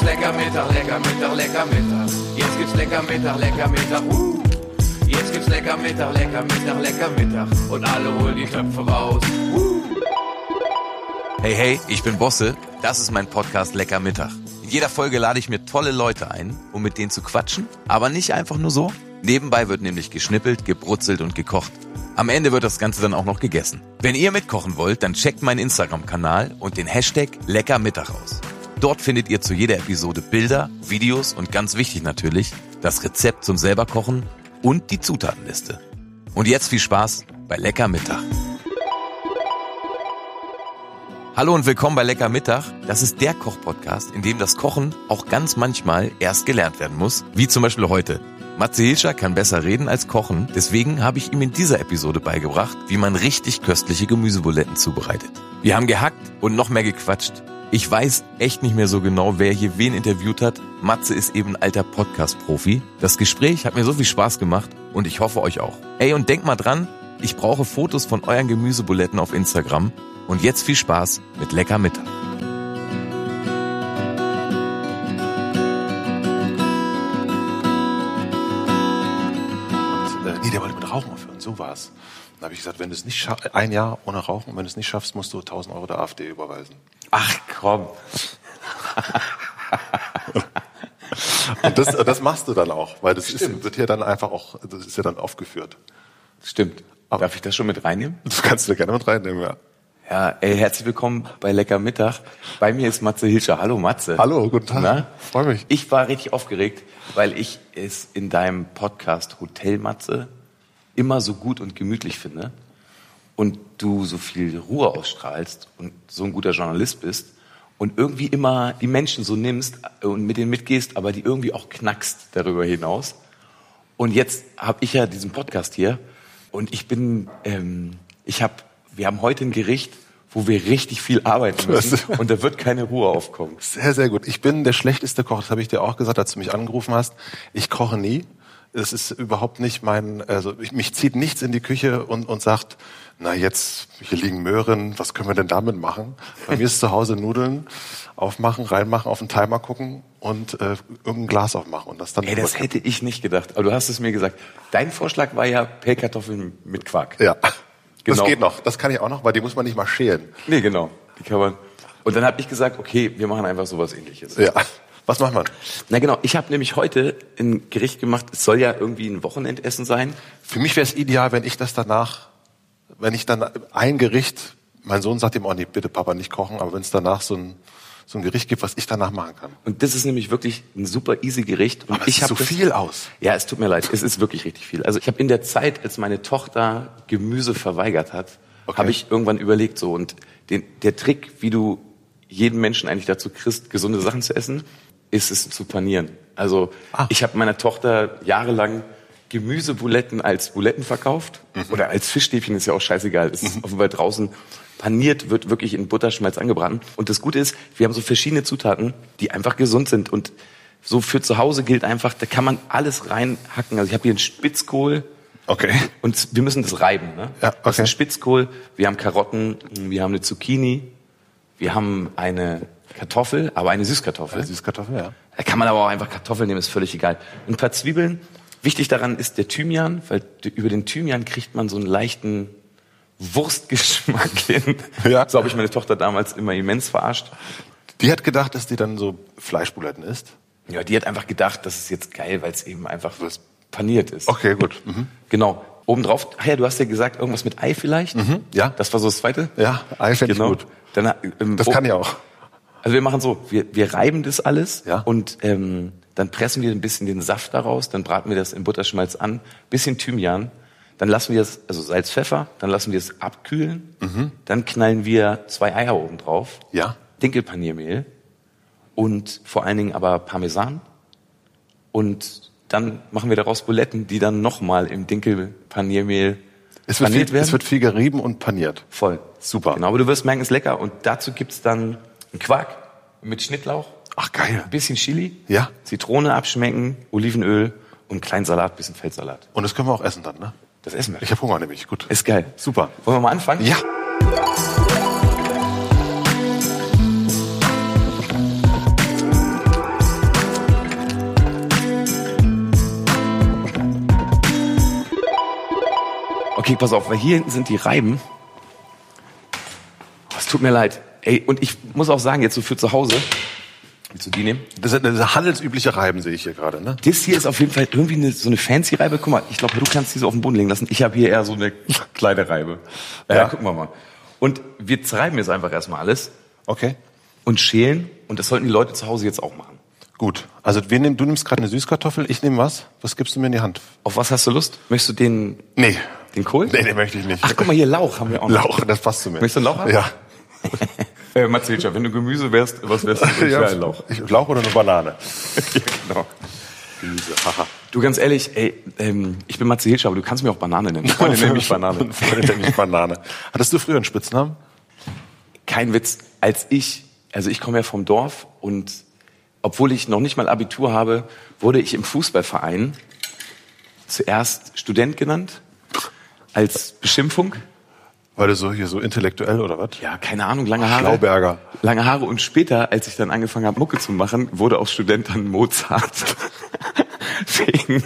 gibt's lecker Mittag, lecker Mittag, lecker Mittag. Jetzt gibt's lecker Mittag, lecker Mittag. Uh. Jetzt gibt's lecker Mittag, lecker Mittag, lecker Mittag. Und alle holen die Töpfe raus. Uh. Hey, hey, ich bin Bosse. Das ist mein Podcast Lecker Mittag. In jeder Folge lade ich mir tolle Leute ein, um mit denen zu quatschen. Aber nicht einfach nur so. Nebenbei wird nämlich geschnippelt, gebrutzelt und gekocht. Am Ende wird das Ganze dann auch noch gegessen. Wenn ihr mitkochen wollt, dann checkt meinen Instagram-Kanal und den Hashtag Leckermittag aus. Dort findet ihr zu jeder Episode Bilder, Videos und ganz wichtig natürlich, das Rezept zum selberkochen und die Zutatenliste. Und jetzt viel Spaß bei Lecker Mittag. Hallo und willkommen bei Lecker Mittag. Das ist der Koch-Podcast, in dem das Kochen auch ganz manchmal erst gelernt werden muss, wie zum Beispiel heute. Matze Hilscher kann besser reden als kochen, deswegen habe ich ihm in dieser Episode beigebracht, wie man richtig köstliche Gemüsebuletten zubereitet. Wir haben gehackt und noch mehr gequatscht. Ich weiß echt nicht mehr so genau, wer hier wen interviewt hat. Matze ist eben alter Podcast-Profi. Das Gespräch hat mir so viel Spaß gemacht und ich hoffe euch auch. Ey, und denkt mal dran, ich brauche Fotos von euren Gemüsebuletten auf Instagram. Und jetzt viel Spaß mit Lecker Mittag. Und, äh, nee, der wollte mit Rauchen aufhören, so war's. Dann habe ich gesagt, wenn du es nicht schaffst, ein Jahr ohne Rauchen, wenn du es nicht schaffst, musst du 1000 Euro der AfD überweisen. Ach komm. Und das, das machst du dann auch, weil das ist, wird hier dann einfach auch, das ist ja dann aufgeführt. Stimmt. Aber- Darf ich das schon mit reinnehmen? Das kannst du gerne mit reinnehmen, ja. Ja, ey, herzlich willkommen bei Lecker Mittag. Bei mir ist Matze Hilscher. Hallo Matze. Hallo, guten Tag. Na? Freu mich. Ich war richtig aufgeregt, weil ich es in deinem Podcast Hotel Matze immer so gut und gemütlich finde und du so viel Ruhe ausstrahlst und so ein guter Journalist bist und irgendwie immer die Menschen so nimmst und mit denen mitgehst, aber die irgendwie auch knackst darüber hinaus. Und jetzt habe ich ja diesen Podcast hier und ich bin, ähm, ich habe, wir haben heute ein Gericht, wo wir richtig viel arbeiten müssen und da wird keine Ruhe aufkommen. Sehr, sehr gut. Ich bin der schlechteste Koch, das habe ich dir auch gesagt, als du mich angerufen hast. Ich koche nie. Es ist überhaupt nicht mein, also ich, mich zieht nichts in die Küche und, und sagt, na jetzt, hier liegen Möhren, was können wir denn damit machen? Bei mir ist zu Hause Nudeln aufmachen, reinmachen, auf den Timer gucken und äh, irgendein Glas aufmachen und das dann Ey, das hätte ich nicht gedacht. Aber du hast es mir gesagt. Dein Vorschlag war ja Pellkartoffeln mit Quark. Ja, Genau. das geht noch. Das kann ich auch noch, weil die muss man nicht mal schälen. Nee, genau. Die kann man. Und dann habe ich gesagt, okay, wir machen einfach sowas ähnliches. Ja. Was macht man? Na genau, ich habe nämlich heute ein Gericht gemacht, es soll ja irgendwie ein Wochenendessen sein. Für mich wäre es ideal, wenn ich das danach, wenn ich dann ein Gericht, mein Sohn sagt ihm auch, nee, bitte Papa nicht kochen, aber wenn es danach so ein, so ein Gericht gibt, was ich danach machen kann. Und das ist nämlich wirklich ein super easy Gericht. Und Aber es ich sieht hab so das- viel aus. Ja, es tut mir leid, es ist wirklich richtig viel. Also ich habe in der Zeit, als meine Tochter Gemüse verweigert hat, Okay. habe ich irgendwann überlegt so und den, der Trick, wie du jeden Menschen eigentlich dazu kriegst, gesunde Sachen zu essen, ist es zu panieren. Also Ah. ich habe meiner Tochter jahrelang Gemüsebuletten als Buletten verkauft Mhm. oder als Fischstäbchen ist ja auch scheißegal. Es ist offenbar draußen paniert, wird wirklich in Butterschmalz angebraten. Und das Gute ist, wir haben so verschiedene Zutaten, die einfach gesund sind und so für zu Hause gilt einfach, da kann man alles reinhacken. Also ich habe hier einen Spitzkohl, Okay. und wir müssen das reiben. Ne? Ja, Das ist ein okay. Spitzkohl, wir haben Karotten, wir haben eine Zucchini, wir haben eine Kartoffel, aber eine Süßkartoffel. Süßkartoffel, ja. Da kann man aber auch einfach Kartoffeln nehmen, ist völlig egal. Ein paar Zwiebeln. Wichtig daran ist der Thymian, weil über den Thymian kriegt man so einen leichten Wurstgeschmack hin. Ja. So habe ich meine Tochter damals immer immens verarscht. Die hat gedacht, dass die dann so Fleischbuletten isst. Ja, die hat einfach gedacht, das ist jetzt geil, weil es eben einfach paniert ist. Okay, gut. Mhm. Genau. Obendrauf, ach ja, du hast ja gesagt, irgendwas mit Ei vielleicht. ja. Das war so das zweite. Ja, Ei fänd ich genau. gut. Dann, ähm, Das kann ich auch. Also wir machen so, wir, wir reiben das alles Ja. und ähm, dann pressen wir ein bisschen den Saft daraus, dann braten wir das in Butterschmalz an, bisschen Thymian, dann lassen wir es, also Salz, Pfeffer, dann lassen wir es abkühlen, Mhm. dann knallen wir zwei Eier oben drauf, Ja. Dinkelpaniermehl und vor allen Dingen aber Parmesan und dann machen wir daraus Buletten, die dann nochmal im Dinkelpaniermehl Es wird, paniert viel, werden. es wird viel gerieben und paniert. Voll. Super. Genau, aber du wirst merken, es ist lecker. Und dazu gibt's dann ein Quark mit Schnittlauch. Ach geil. Ein bisschen Chili. Ja. Zitrone abschmecken, Olivenöl und einen kleinen Salat, bisschen Feldsalat. Und das können wir auch essen dann, ne? Das essen wir. Ich habe Hunger nämlich. Gut. Ist geil. Super. Wollen wir mal anfangen? Ja. Okay, pass auf, weil hier hinten sind die Reiben. Oh, es tut mir leid. Ey, und ich muss auch sagen, jetzt so für zu Hause, willst du die nehmen? Das ist eine handelsübliche Reiben, sehe ich hier gerade, ne? Das hier ist auf jeden Fall irgendwie eine, so eine fancy Reibe. Guck mal, ich glaube, du kannst diese auf den Boden legen lassen. Ich habe hier eher so eine kleine Reibe. Ja, Ja. gucken wir mal. Und wir zerreiben jetzt einfach erstmal alles Okay. und schälen. Und das sollten die Leute zu Hause jetzt auch machen. Gut. Also wir nehmen, du nimmst gerade eine Süßkartoffel, ich nehme was? Was gibst du mir in die Hand? Auf was hast du Lust? Möchtest du den, Nee. den Kohl? Nee, den möchte ich nicht. Ach, guck mal hier, Lauch haben wir auch noch. Lauch, das passt zu mir. Möchtest du Lauch haben? Ja. Äh, Matze Hilscher, wenn du Gemüse wärst, was wärst du für ja. ein Lauch? Ich, Lauch oder eine Banane? ja, genau. Gemüse, haha. Du, ganz ehrlich, ey, ähm, ich bin Matze Hilscher, aber du kannst mir auch Banane nennen. Freunde nennen mich Banane. Freunde nennen mich Banane. Hattest du früher einen Spitznamen? Kein Witz. Als ich, also ich komme ja vom Dorf und obwohl ich noch nicht mal Abitur habe, wurde ich im Fußballverein zuerst Student genannt, als Beschimpfung. Weil du so hier so intellektuell oder was? Ja, keine Ahnung, lange Haare. Schlauberger. Lange Haare und später, als ich dann angefangen habe, Mucke zu machen, wurde aus Student dann Mozart. wegen,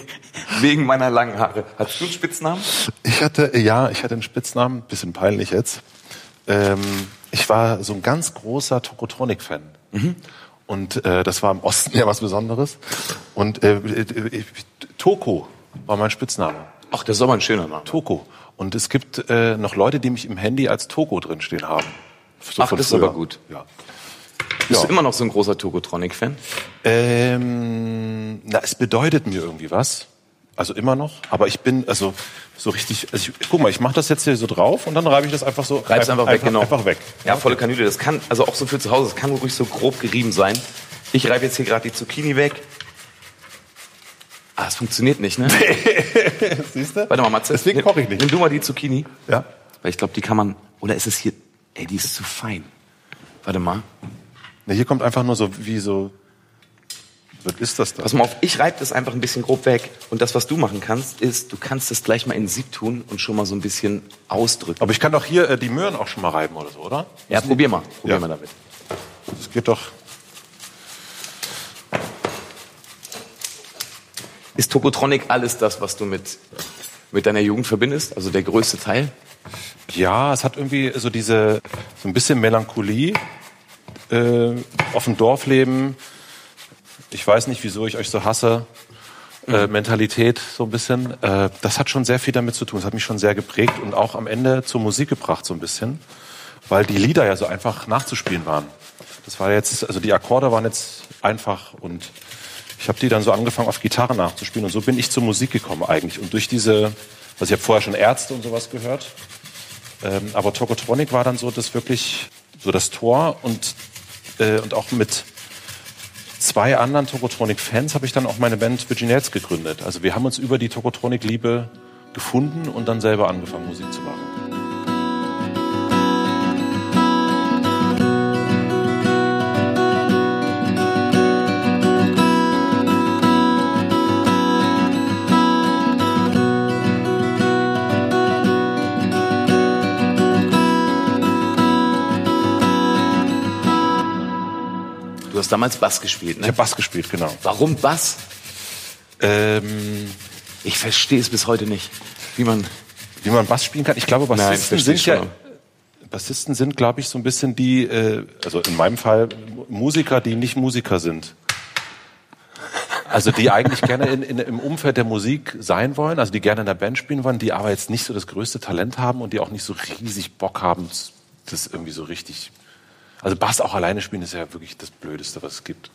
wegen meiner langen Haare. Hattest du einen Spitznamen? Ich hatte, ja, ich hatte einen Spitznamen, bisschen peinlich jetzt. Ähm, ich war so ein ganz großer Tokotronic-Fan. Und äh, das war im Osten ja was Besonderes. Und äh, äh, äh, Toko war mein Spitzname. Ach, das ist aber ein schöner Name. Toko. Und es gibt äh, noch Leute, die mich im Handy als Toko drinstehen haben. So Ach, das ist aber gut. Ja. Bist Ja. du immer noch so ein großer Tokotronic-Fan? Ähm, na, es bedeutet mir irgendwie was. Also immer noch. Aber ich bin also so richtig. Also ich, guck mal, ich mache das jetzt hier so drauf und dann reibe ich das einfach so. Reib's einfach weg, genau. Einfach weg. Ja, volle Kanüle. Das kann, also auch so für zu Hause, das kann ruhig so grob gerieben sein. Ich reibe jetzt hier gerade die Zucchini weg. Ah, es funktioniert nicht, ne? Siehst du? Warte mal, Matze. Deswegen koche ich nicht. Nimm du mal die Zucchini. Ja. Weil ich glaube, die kann man. Oder ist es hier. Ey, die ist zu fein. Warte mal. Ne, hier kommt einfach nur so wie so. Was ist das da? Pass mal auf, ich reibe das einfach ein bisschen grob weg. Und das, was du machen kannst, ist, du kannst das gleich mal in den Sieb tun und schon mal so ein bisschen ausdrücken. Aber ich kann doch hier äh, die Möhren auch schon mal reiben oder so, oder? Ja, probier mal. Probier Ja. mal damit. Das geht doch. Ist Tokotronic alles das, was du mit, mit deiner Jugend verbindest? Also der größte Teil? Ja, es hat irgendwie so diese so ein bisschen Melancholie äh, auf dem Dorfleben. Ich weiß nicht, wieso ich euch so hasse. Äh, Mentalität so ein bisschen. Äh, das hat schon sehr viel damit zu tun. Das hat mich schon sehr geprägt und auch am Ende zur Musik gebracht so ein bisschen, weil die Lieder ja so einfach nachzuspielen waren. Das war jetzt, also die Akkorde waren jetzt einfach und ich habe die dann so angefangen auf Gitarre nachzuspielen und so bin ich zur Musik gekommen eigentlich und durch diese, also ich habe vorher schon Ärzte und sowas gehört, ähm, aber Tokotronic war dann so das wirklich so das Tor und äh, und auch mit zwei anderen Tokotronic-Fans habe ich dann auch meine Band Virginets gegründet. Also wir haben uns über die Tokotronic-Liebe gefunden und dann selber angefangen Musik zu machen. Hast damals Bass gespielt, Ich ne? habe Bass gespielt, genau. Warum Bass? Ähm, Ich verstehe es bis heute nicht. Wie man. wie man Bass spielen kann. Ich glaube, Nein, Bassisten verstehe sind ja schon. Bassisten sind, glaube ich, so ein bisschen die, äh, also in meinem Fall Musiker, die nicht Musiker sind. Also die eigentlich gerne in, in, im Umfeld der Musik sein wollen, also die gerne in der Band spielen wollen, die aber jetzt nicht so das größte Talent haben und die auch nicht so riesig Bock haben, das irgendwie so richtig. Also Bass auch alleine spielen ist ja wirklich das Blödeste, was es gibt.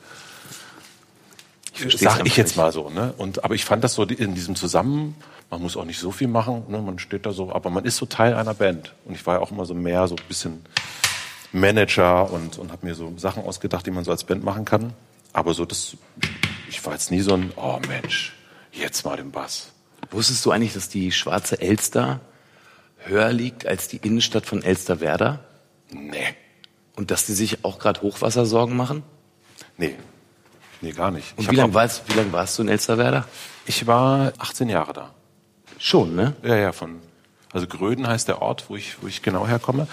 versteh's Sag einfach ich jetzt mal so, ne? Und aber ich fand das so in diesem Zusammen, man muss auch nicht so viel machen, ne? Man steht da so, aber man ist so Teil einer Band. Und ich war ja auch immer so mehr so ein bisschen Manager und und habe mir so Sachen ausgedacht, die man so als Band machen kann. Aber so das, ich war jetzt nie so ein, oh Mensch, jetzt mal den Bass. Wusstest du eigentlich, dass die schwarze Elster höher liegt als die Innenstadt von Elsterwerda? Nee, Und dass die sich auch gerade Hochwassersorgen machen? nee, nee, gar nicht. Und Ich, wie lange warst, wie lang warst du in Elsterwerda? ich war 18 Jahre da. Schon, ne? Ja, ja, von, also Gröden heißt der Ort, wo ich, wo ich genau herkomme.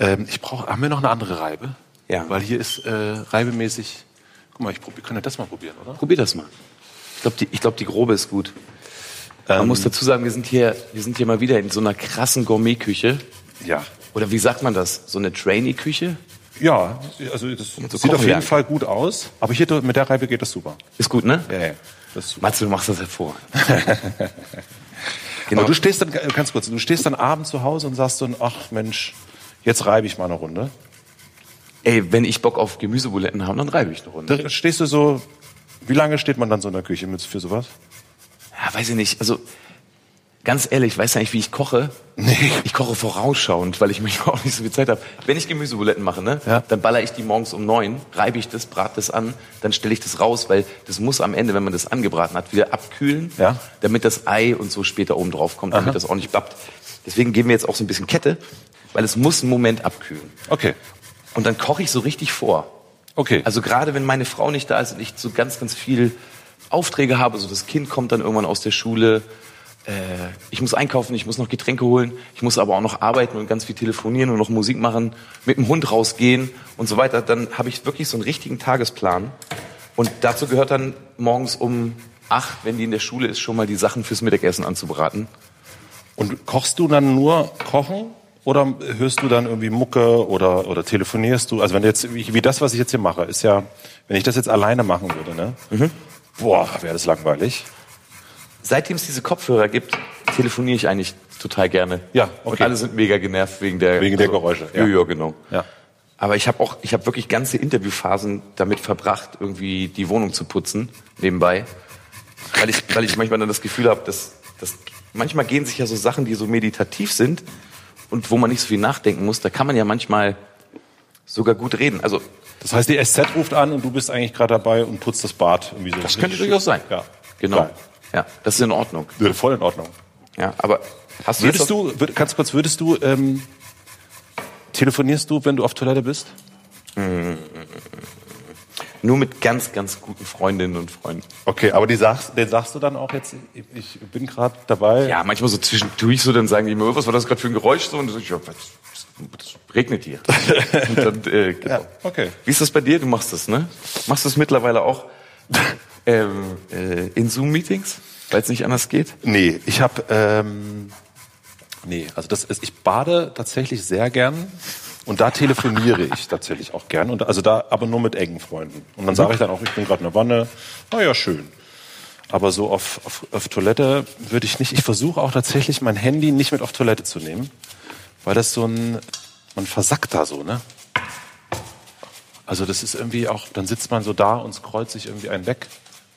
Ähm, ich brauche, haben wir noch eine andere Reibe? Ja. Weil hier ist äh, reibemäßig, guck mal, ich probier, kann ja das mal probieren, oder? Probier das mal. Ich glaube, die, ich glaub, die grobe ist gut. Man Ähm, muss dazu sagen, wir sind hier, wir sind hier mal wieder in so einer krassen Gourmet-Küche. Ja. Oder wie sagt man das? So eine Trainee-Küche? Ja, also das so sieht auf jeden. Fall gut aus. Aber hier mit der Reibe geht das super. Ist gut, ne? Ja, ja. Das ist super. Matze, du machst das hervor. Aber du stehst dann, ganz kurz, du stehst dann abends zu Hause und sagst so, ach Mensch, jetzt reibe ich mal eine Runde. Ey, wenn ich Bock auf Gemüsebuletten habe, dann reibe ich eine Runde. Da stehst du so, wie lange steht man dann so in der Küche mit für sowas? Ja, weiß ich nicht. Also, ganz ehrlich, ich weiß ja nicht, wie ich koche. Nee. Ich koche vorausschauend, weil ich manchmal auch nicht so viel Zeit habe. Wenn ich Gemüsebuletten mache, ne, Ja. dann baller ich die morgens um neun, reibe ich das, brate das an, dann stelle ich das raus, weil das muss am Ende, wenn man das angebraten hat, wieder abkühlen, Ja. damit das Ei und so später oben drauf kommt, damit das auch nicht bappt. Deswegen geben wir jetzt auch so ein bisschen Kette, weil es muss einen Moment abkühlen. Okay. Und dann koche ich so richtig vor. Okay. Also gerade wenn meine Frau nicht da ist und ich so ganz, ganz viel Aufträge habe, so das Kind kommt dann irgendwann aus der Schule, äh, ich muss einkaufen, ich muss noch Getränke holen, ich muss aber auch noch arbeiten und ganz viel telefonieren und noch Musik machen, mit dem Hund rausgehen und so weiter, dann habe ich wirklich so einen richtigen Tagesplan. Und dazu gehört dann morgens um acht, wenn die in der Schule ist, schon mal die Sachen fürs Mittagessen anzubraten. Und kochst du dann nur kochen? Oder hörst du dann irgendwie Mucke oder, oder telefonierst du? Also wenn jetzt, wie, wie das, was ich jetzt hier mache, ist ja, wenn ich das jetzt alleine machen würde, ne? Mhm. Boah, wäre das langweilig. Seitdem es diese Kopfhörer gibt, telefoniere ich eigentlich total gerne. Ja, Und okay. alle sind mega genervt wegen der, Wegen der Geräusche, ja. Ja, ja, genau. Ja. Aber ich habe auch, ich habe wirklich ganze Interviewphasen damit verbracht, irgendwie die Wohnung zu putzen, nebenbei. Weil ich, weil ich manchmal dann das Gefühl habe, dass, dass manchmal gehen sich ja so Sachen, die so meditativ sind und wo man nicht so viel nachdenken muss, da kann man ja manchmal sogar gut reden. Also Das heißt, die SZ ruft an und du bist eigentlich gerade dabei und putzt das Bad irgendwie so. das könnte durchaus sein. Ja. Genau. Geil. Ja, das ist in Ordnung. Würde voll in Ordnung. Ja, aber hast du Würdest du, würd, ganz kurz, würdest du, ähm, telefonierst du, wenn du auf Toilette bist? nur mit ganz, ganz guten Freundinnen und Freunden? Okay, aber die sagst, den sagst du dann auch jetzt, ich, bin gerade dabei. Ja, manchmal so zwischendurch so, dann sagen die mir, was war das gerade für ein Geräusch? So, und dann sag ich, ja, was, das regnet hier. und dann, äh, genau. Ja, okay. Wie ist das bei dir? Du machst das, ne? Machst du es mittlerweile auch ähm, äh, in Zoom-Meetings, weil es nicht anders geht? Nee, ich habe, ähm, nee, also das ist, ich bade tatsächlich sehr gern und da telefoniere ich tatsächlich auch gern und also da, aber nur mit engen Freunden. Und dann sage ich dann auch, ich bin gerade in der Wanne, na ja, schön. Aber so auf, auf, auf Toilette würde ich nicht. Ich versuche auch tatsächlich mein Handy nicht mit auf Toilette zu nehmen, weil das so ein, man versackt da so, ne? Also das ist irgendwie auch, dann sitzt man so da und scrollt sich irgendwie einen weg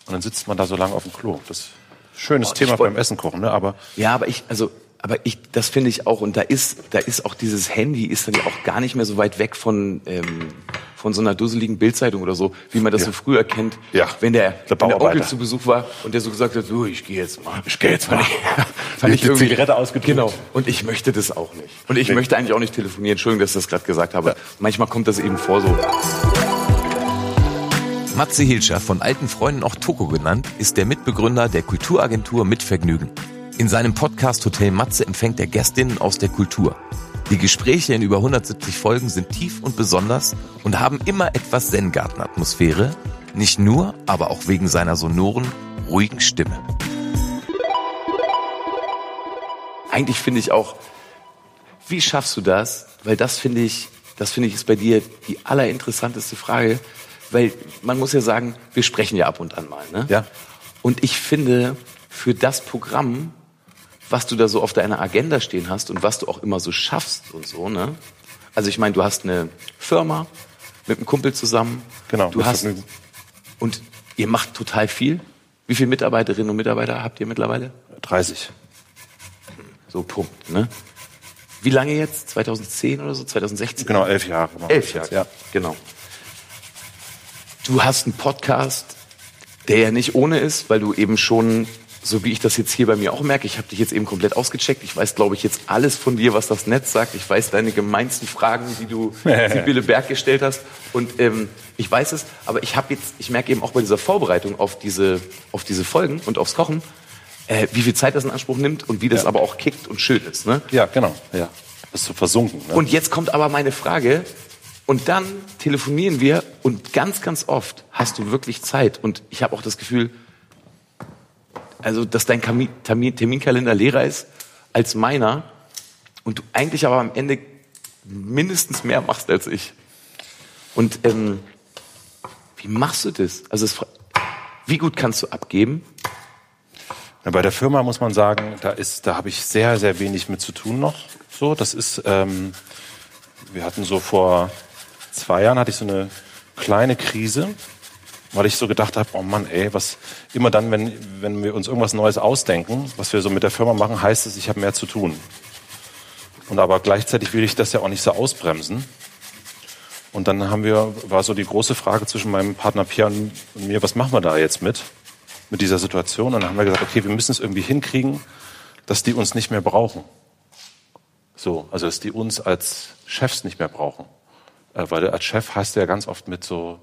und dann sitzt man da so lange auf dem Klo. Das ist ein schönes Oh, Thema beim Essen kochen, ne? Aber Ja, aber ich, also, aber ich, das finde ich auch, und da ist, da ist auch dieses Handy ist dann ja auch gar nicht mehr so weit weg von, ähm, von so einer dusseligen Bildzeitung oder so, wie man das so früher kennt. Ja. Wenn der, Der wenn der Onkel zu Besuch war und der so gesagt hat, so, ich gehe jetzt mal. Ich geh jetzt mal. Fand ich, fand ich Die irgendwie, Zigarette ausgedrückt. Genau. Und ich möchte das auch nicht. Und ich Nee. möchte eigentlich auch nicht telefonieren. Entschuldigung, dass ich das gerade gesagt habe. Manchmal kommt das eben vor so. Matze Hilscher, von alten Freunden auch Toko genannt, ist der Mitbegründer der Kulturagentur Mit Vergnügen. In seinem Podcast Hotel Matze empfängt er Gästinnen aus der Kultur. Die Gespräche in über 170 Folgen sind tief und besonders und haben immer etwas Zen-Garten-Atmosphäre. Nicht nur, aber auch wegen seiner sonoren, ruhigen Stimme. Eigentlich finde ich auch, wie schaffst du das? Weil das finde ich, das finde ich ist bei dir die allerinteressanteste Frage. Weil man muss ja sagen, wir sprechen ja ab und an mal, ne? Ja. Und ich finde, für das Programm, was du da so auf deiner Agenda stehen hast und was du auch immer so schaffst und so, ne? Also ich meine, du hast eine Firma mit einem Kumpel zusammen. Genau, Du hast, Vergnügen. und ihr macht total viel. Wie viele Mitarbeiterinnen und Mitarbeiter habt ihr mittlerweile? 30. So, Punkt, ne? Wie lange jetzt? 2010 oder so? 2016? Genau, elf Jahre. Elf Jahre, Ja. genau. Du hast einen Podcast, der ja nicht ohne ist, weil du eben schon, so wie ich das jetzt hier bei mir auch merke, ich habe dich jetzt eben komplett ausgecheckt. Ich weiß, glaube ich, jetzt alles von dir, was das Netz sagt. Ich weiß deine gemeinsten Fragen, die du Sibylle Berg gestellt hast. Und ähm, ich weiß es, aber ich habe jetzt, ich merke eben auch bei dieser Vorbereitung auf diese, auf diese Folgen und aufs Kochen, äh, wie viel Zeit das in Anspruch nimmt und wie das Ja. aber auch kickt und schön ist. Ne? Ja, genau. Ja. Bist du versunken. Ne? Und jetzt kommt aber meine Frage. Und dann telefonieren wir und ganz, ganz oft hast du wirklich Zeit. Und ich habe auch das Gefühl, also dass dein Terminkalender leerer ist als meiner und du eigentlich aber am Ende mindestens mehr machst als ich. Und ähm, wie machst du das? Also es, wie gut kannst du abgeben? Ja, bei der Firma muss man sagen, da ist, da habe ich sehr, sehr wenig mit zu tun noch. So, das ist, ähm, wir hatten so vor zwei Jahren hatte ich so eine kleine Krise, weil ich so gedacht habe, oh Mann, ey, was immer dann, wenn wenn wir uns irgendwas Neues ausdenken, was wir so mit der Firma machen, heißt es, ich habe mehr zu tun. Und aber gleichzeitig will ich das ja auch nicht so ausbremsen. Und dann haben wir, war so die große Frage zwischen meinem Partner Pierre und mir, was machen wir da jetzt mit, mit dieser Situation? Und dann haben wir gesagt, okay, wir müssen es irgendwie hinkriegen, dass die uns nicht mehr brauchen. So, also dass die uns als Chefs nicht mehr brauchen. Äh, weil als Chef hast du ja ganz oft mit so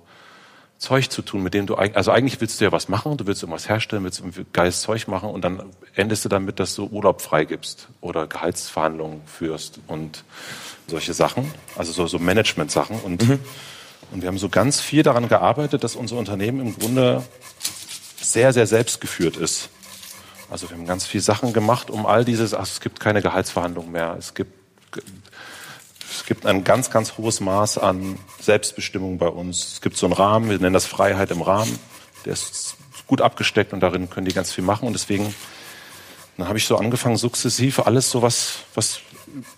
Zeug zu tun, mit dem du eigentlich, also eigentlich willst du ja was machen, du willst irgendwas herstellen, willst irgendwie geiles Zeug machen und dann endest du damit, dass du Urlaub freigibst oder Gehaltsverhandlungen führst und solche Sachen, also so, so Management-Sachen und, mhm. und wir haben so ganz viel daran gearbeitet, dass unser Unternehmen im Grunde sehr, sehr selbstgeführt ist. Also wir haben ganz viel Sachen gemacht, um all dieses, ach, es gibt keine Gehaltsverhandlungen mehr, es gibt es gibt ein ganz, ganz hohes Maß an Selbstbestimmung bei uns. Es gibt so einen Rahmen, wir nennen das Freiheit im Rahmen. Der ist gut abgesteckt und darin können die ganz viel machen. Und deswegen dann habe ich so angefangen, sukzessive alles so was, was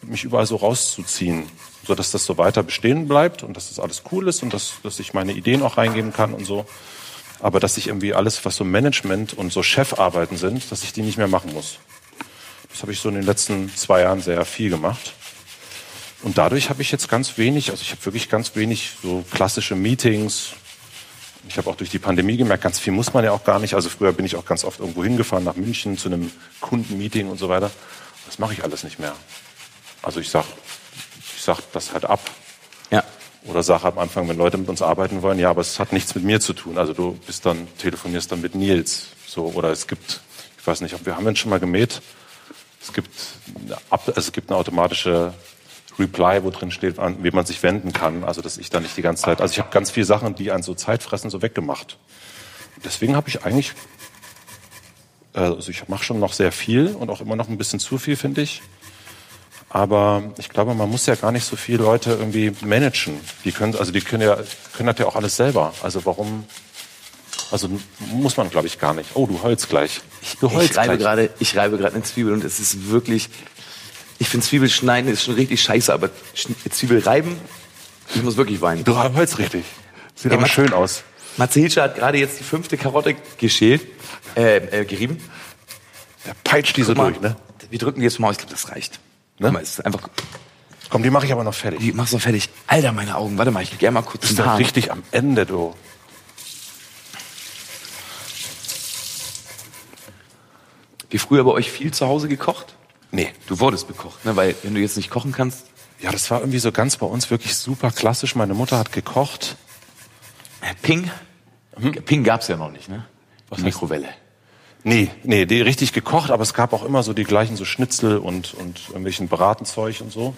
mich überall so rauszuziehen, so dass das so weiter bestehen bleibt und dass das alles cool ist und dass, dass ich meine Ideen auch reingeben kann und so. Aber dass ich irgendwie alles, was so Management und so Chefarbeiten sind, dass ich die nicht mehr machen muss. Das habe ich so in den letzten zwei Jahren sehr viel gemacht. Und dadurch habe ich jetzt ganz wenig, also ich habe wirklich ganz wenig so klassische Meetings. Ich habe auch durch die Pandemie gemerkt, ganz viel muss man ja auch gar nicht. Also früher bin ich auch ganz oft irgendwo hingefahren nach München zu einem Kundenmeeting und so weiter. Das mache ich alles nicht mehr. Also ich sag, ich sag das halt ab. Ja. Oder sage am Anfang, wenn Leute mit uns arbeiten wollen, ja, aber es hat nichts mit mir zu tun. Also du bist dann, telefonierst dann mit Nils. So, oder es gibt, ich weiß nicht, ob wir haben den schon mal gemäht. Es gibt, also es gibt eine automatische Reply, wo drin steht, an wen man sich wenden kann. Also dass ich da nicht die ganze Zeit, also ich habe ganz viele Sachen, die an so Zeit fressen, so weggemacht. Deswegen habe ich eigentlich, also ich mache schon noch sehr viel und auch immer noch ein bisschen zu viel, finde ich. Aber ich glaube, man muss ja gar nicht so viele Leute irgendwie managen. Die können, also die können ja, können das ja auch alles selber. Also warum, also muss man, glaube ich, gar nicht. Oh, du heulst gleich. Du heulst ich reibe gerade, ich reibe gerade eine Zwiebel und es ist wirklich, ich finde Zwiebel schneiden ist schon richtig scheiße, aber Zwiebel reiben, ich muss wirklich weinen. Du holst richtig. Sieht Ey, aber schön aus. Matze Hilscher hat gerade jetzt die fünfte Karotte geschält, äh, äh, gerieben. Der peitscht die so durch, ne? Wir drücken die jetzt mal aus, ich glaube, das reicht. Ne? Mal, ist einfach Komm, die mache ich aber noch fertig. Die machst du noch fertig. Alter, meine Augen. Warte mal, ich gehe mal kurz Ist doch richtig am Ende, du. Wie früher bei euch viel zu Hause gekocht? Nee. Du wurdest bekocht, ne? Weil wenn du jetzt nicht kochen kannst. Ja, das war irgendwie so ganz bei uns wirklich super klassisch. Meine Mutter hat gekocht. Äh, Ping? Hm? Ping gab's ja noch nicht, ne? Was Mikrowelle. Nee, nee, die richtig gekocht, aber es gab auch immer so die gleichen so Schnitzel und, und irgendwelchen Bratenzeug und so.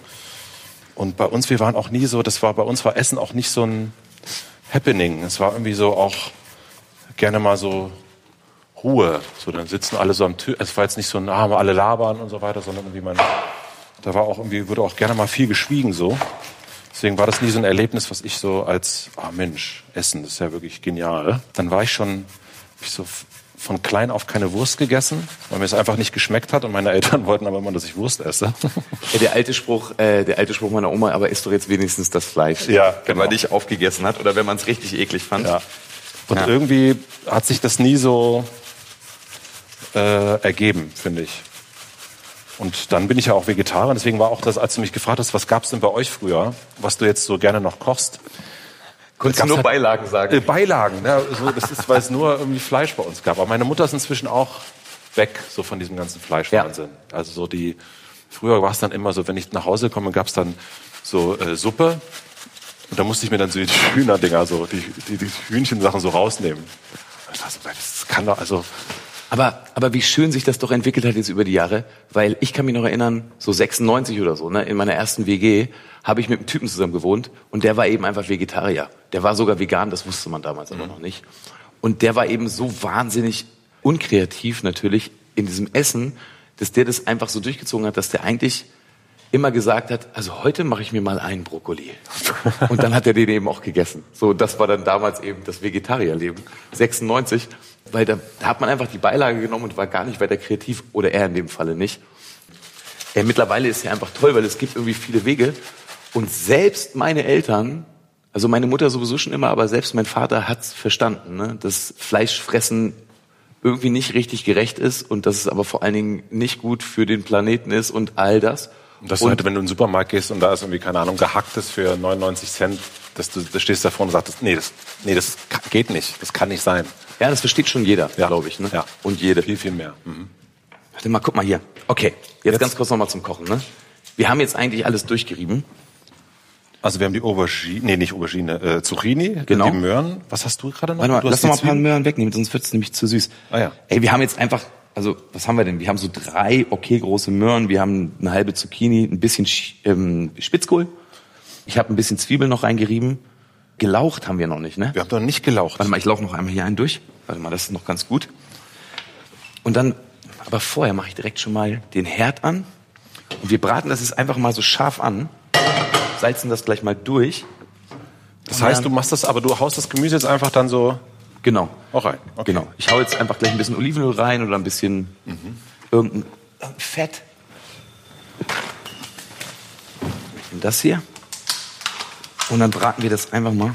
Und bei uns, wir waren auch nie so, das war, bei uns war Essen auch nicht so ein Happening. Es war irgendwie so auch gerne mal so Ruhe. So, dann sitzen alle so am Tisch. Es war jetzt nicht so, na, haben wir alle labern und so weiter, sondern irgendwie man, da war auch irgendwie, wurde auch gerne mal viel geschwiegen so. Deswegen war das nie so ein Erlebnis, was ich so als, ah Mensch, Essen, das ist ja wirklich genial. Dann war ich schon, ich so von klein auf keine Wurst gegessen, weil mir es einfach nicht geschmeckt hat und meine Eltern wollten aber immer, dass ich Wurst esse. Ja, der alte Spruch, äh, der alte Spruch meiner Oma, aber isst doch jetzt wenigstens das Fleisch. Ja, genau. Wenn man dich aufgegessen hat oder wenn man es richtig eklig fand. Ja. Und ja. irgendwie hat sich das nie so äh, ergeben, finde ich. Und dann bin ich ja auch Vegetarier. Deswegen war auch das, als du mich gefragt hast, was gab es denn bei euch früher, was du jetzt so gerne noch kochst. Konntest du nur halt, Beilagen sagen? Äh, Beilagen, ne? so, das ist, weil es nur irgendwie Fleisch bei uns gab. Aber meine Mutter ist inzwischen auch weg, so von diesem ganzen Fleischwahnsinn. Ja. Also so die, früher war es dann immer so, wenn ich nach Hause komme, gab es dann so äh, Suppe. Und da musste ich mir dann so die Hühnerdinger, so die, die, die Hühnchensachen so rausnehmen. Das kann doch, also aber, aber wie schön sich das doch entwickelt hat jetzt über die Jahre, weil ich kann mich noch erinnern, so 96 oder so, ne, in meiner ersten WG habe ich mit einem Typen zusammen gewohnt und der war eben einfach Vegetarier. Der war sogar vegan, das wusste man damals mhm. aber noch nicht. Und der war eben so wahnsinnig unkreativ natürlich in diesem Essen, dass der das einfach so durchgezogen hat, dass der eigentlich immer gesagt hat, also heute mache ich mir mal einen Brokkoli. Und dann hat er den eben auch gegessen. So, das war dann damals eben das Vegetarierleben. 96, weil da, da hat man einfach die Beilage genommen und war gar nicht weiter kreativ, oder er in dem Falle nicht. Äh, mittlerweile ist ja einfach toll, weil es gibt irgendwie viele Wege. Und selbst meine Eltern, also meine Mutter sowieso schon immer, aber selbst mein Vater hat's verstanden, ne? dass Fleischfressen irgendwie nicht richtig gerecht ist und dass es aber vor allen Dingen nicht gut für den Planeten ist und all das. Und dass du halt, wenn du in den Supermarkt gehst und da ist irgendwie, keine Ahnung, gehacktes für 99 Cent, dass du da stehst davor und sagst, nee, das, nee, das geht nicht, das kann nicht sein. Ja, das versteht schon jeder, Ja. glaube ich. Ne? Ja. Und jede. Viel, viel mehr. Mhm. Warte mal, guck mal hier. Okay, jetzt, Jetzt- ganz kurz nochmal zum Kochen. Ne? Wir haben jetzt eigentlich alles durchgerieben. Also wir haben die Aubergine, nee, nicht Aubergine, äh, Zucchini, Genau. die Möhren. Was hast du gerade noch? Warte mal, du lass doch mal ein paar? Möhren wegnehmen, sonst wird's nämlich zu süß. Ah ja. Ey, wir haben jetzt einfach, also was haben wir denn? Wir haben so drei okay große Möhren, wir haben eine halbe Zucchini, ein bisschen Sch- ähm, Spitzkohl. Ich habe ein bisschen Zwiebel noch reingerieben. Gelaucht haben wir noch nicht, ne? Wir haben doch nicht gelaucht. Warte mal, ich laufe noch einmal hier einen durch. Warte mal, das ist noch ganz gut. Und dann, aber vorher mache ich direkt schon mal den Herd an. Und wir braten das jetzt einfach mal so scharf an. Salzen das gleich mal durch. Das heißt, du machst das, aber du haust das Gemüse jetzt einfach dann so Genau. auch rein. Okay. Genau. Ich hau jetzt einfach gleich ein bisschen Olivenöl rein oder ein bisschen irgendein irgendein Fett. Und das hier. Und dann braten wir das einfach mal.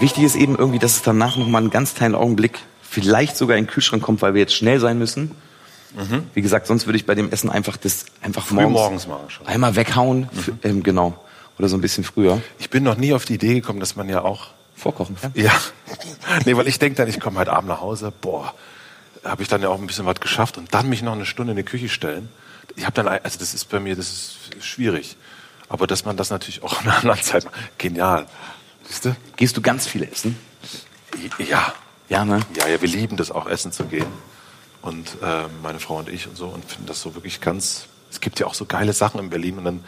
Wichtig ist eben irgendwie, dass es danach noch mal einen ganz kleinen Augenblick vielleicht sogar in den Kühlschrank kommt, weil wir jetzt schnell sein müssen. Wie gesagt, sonst würde ich bei dem Essen einfach das einfach Früh morgens, morgens schon. einmal weghauen, F- ähm, genau, oder so ein bisschen früher Ich bin noch nie auf die Idee gekommen, dass man ja auch vorkochen kann. Ja. Nee, weil ich denke dann, ich komme heute Abend nach Hause, boah, habe ich dann ja auch ein bisschen was geschafft und dann mich noch eine Stunde in die Küche stellen. Ich habe dann, also das ist bei mir, das ist schwierig. Aber dass man das natürlich auch in einer anderen Zeit macht, genial. Siehst du? Gehst du ganz viel essen? Ja. Ja, ne? Ja, ja, wir lieben das auch, essen zu gehen. Und äh, meine Frau und ich und so und finden das so wirklich ganz. Es gibt ja auch so geile Sachen in Berlin und dann,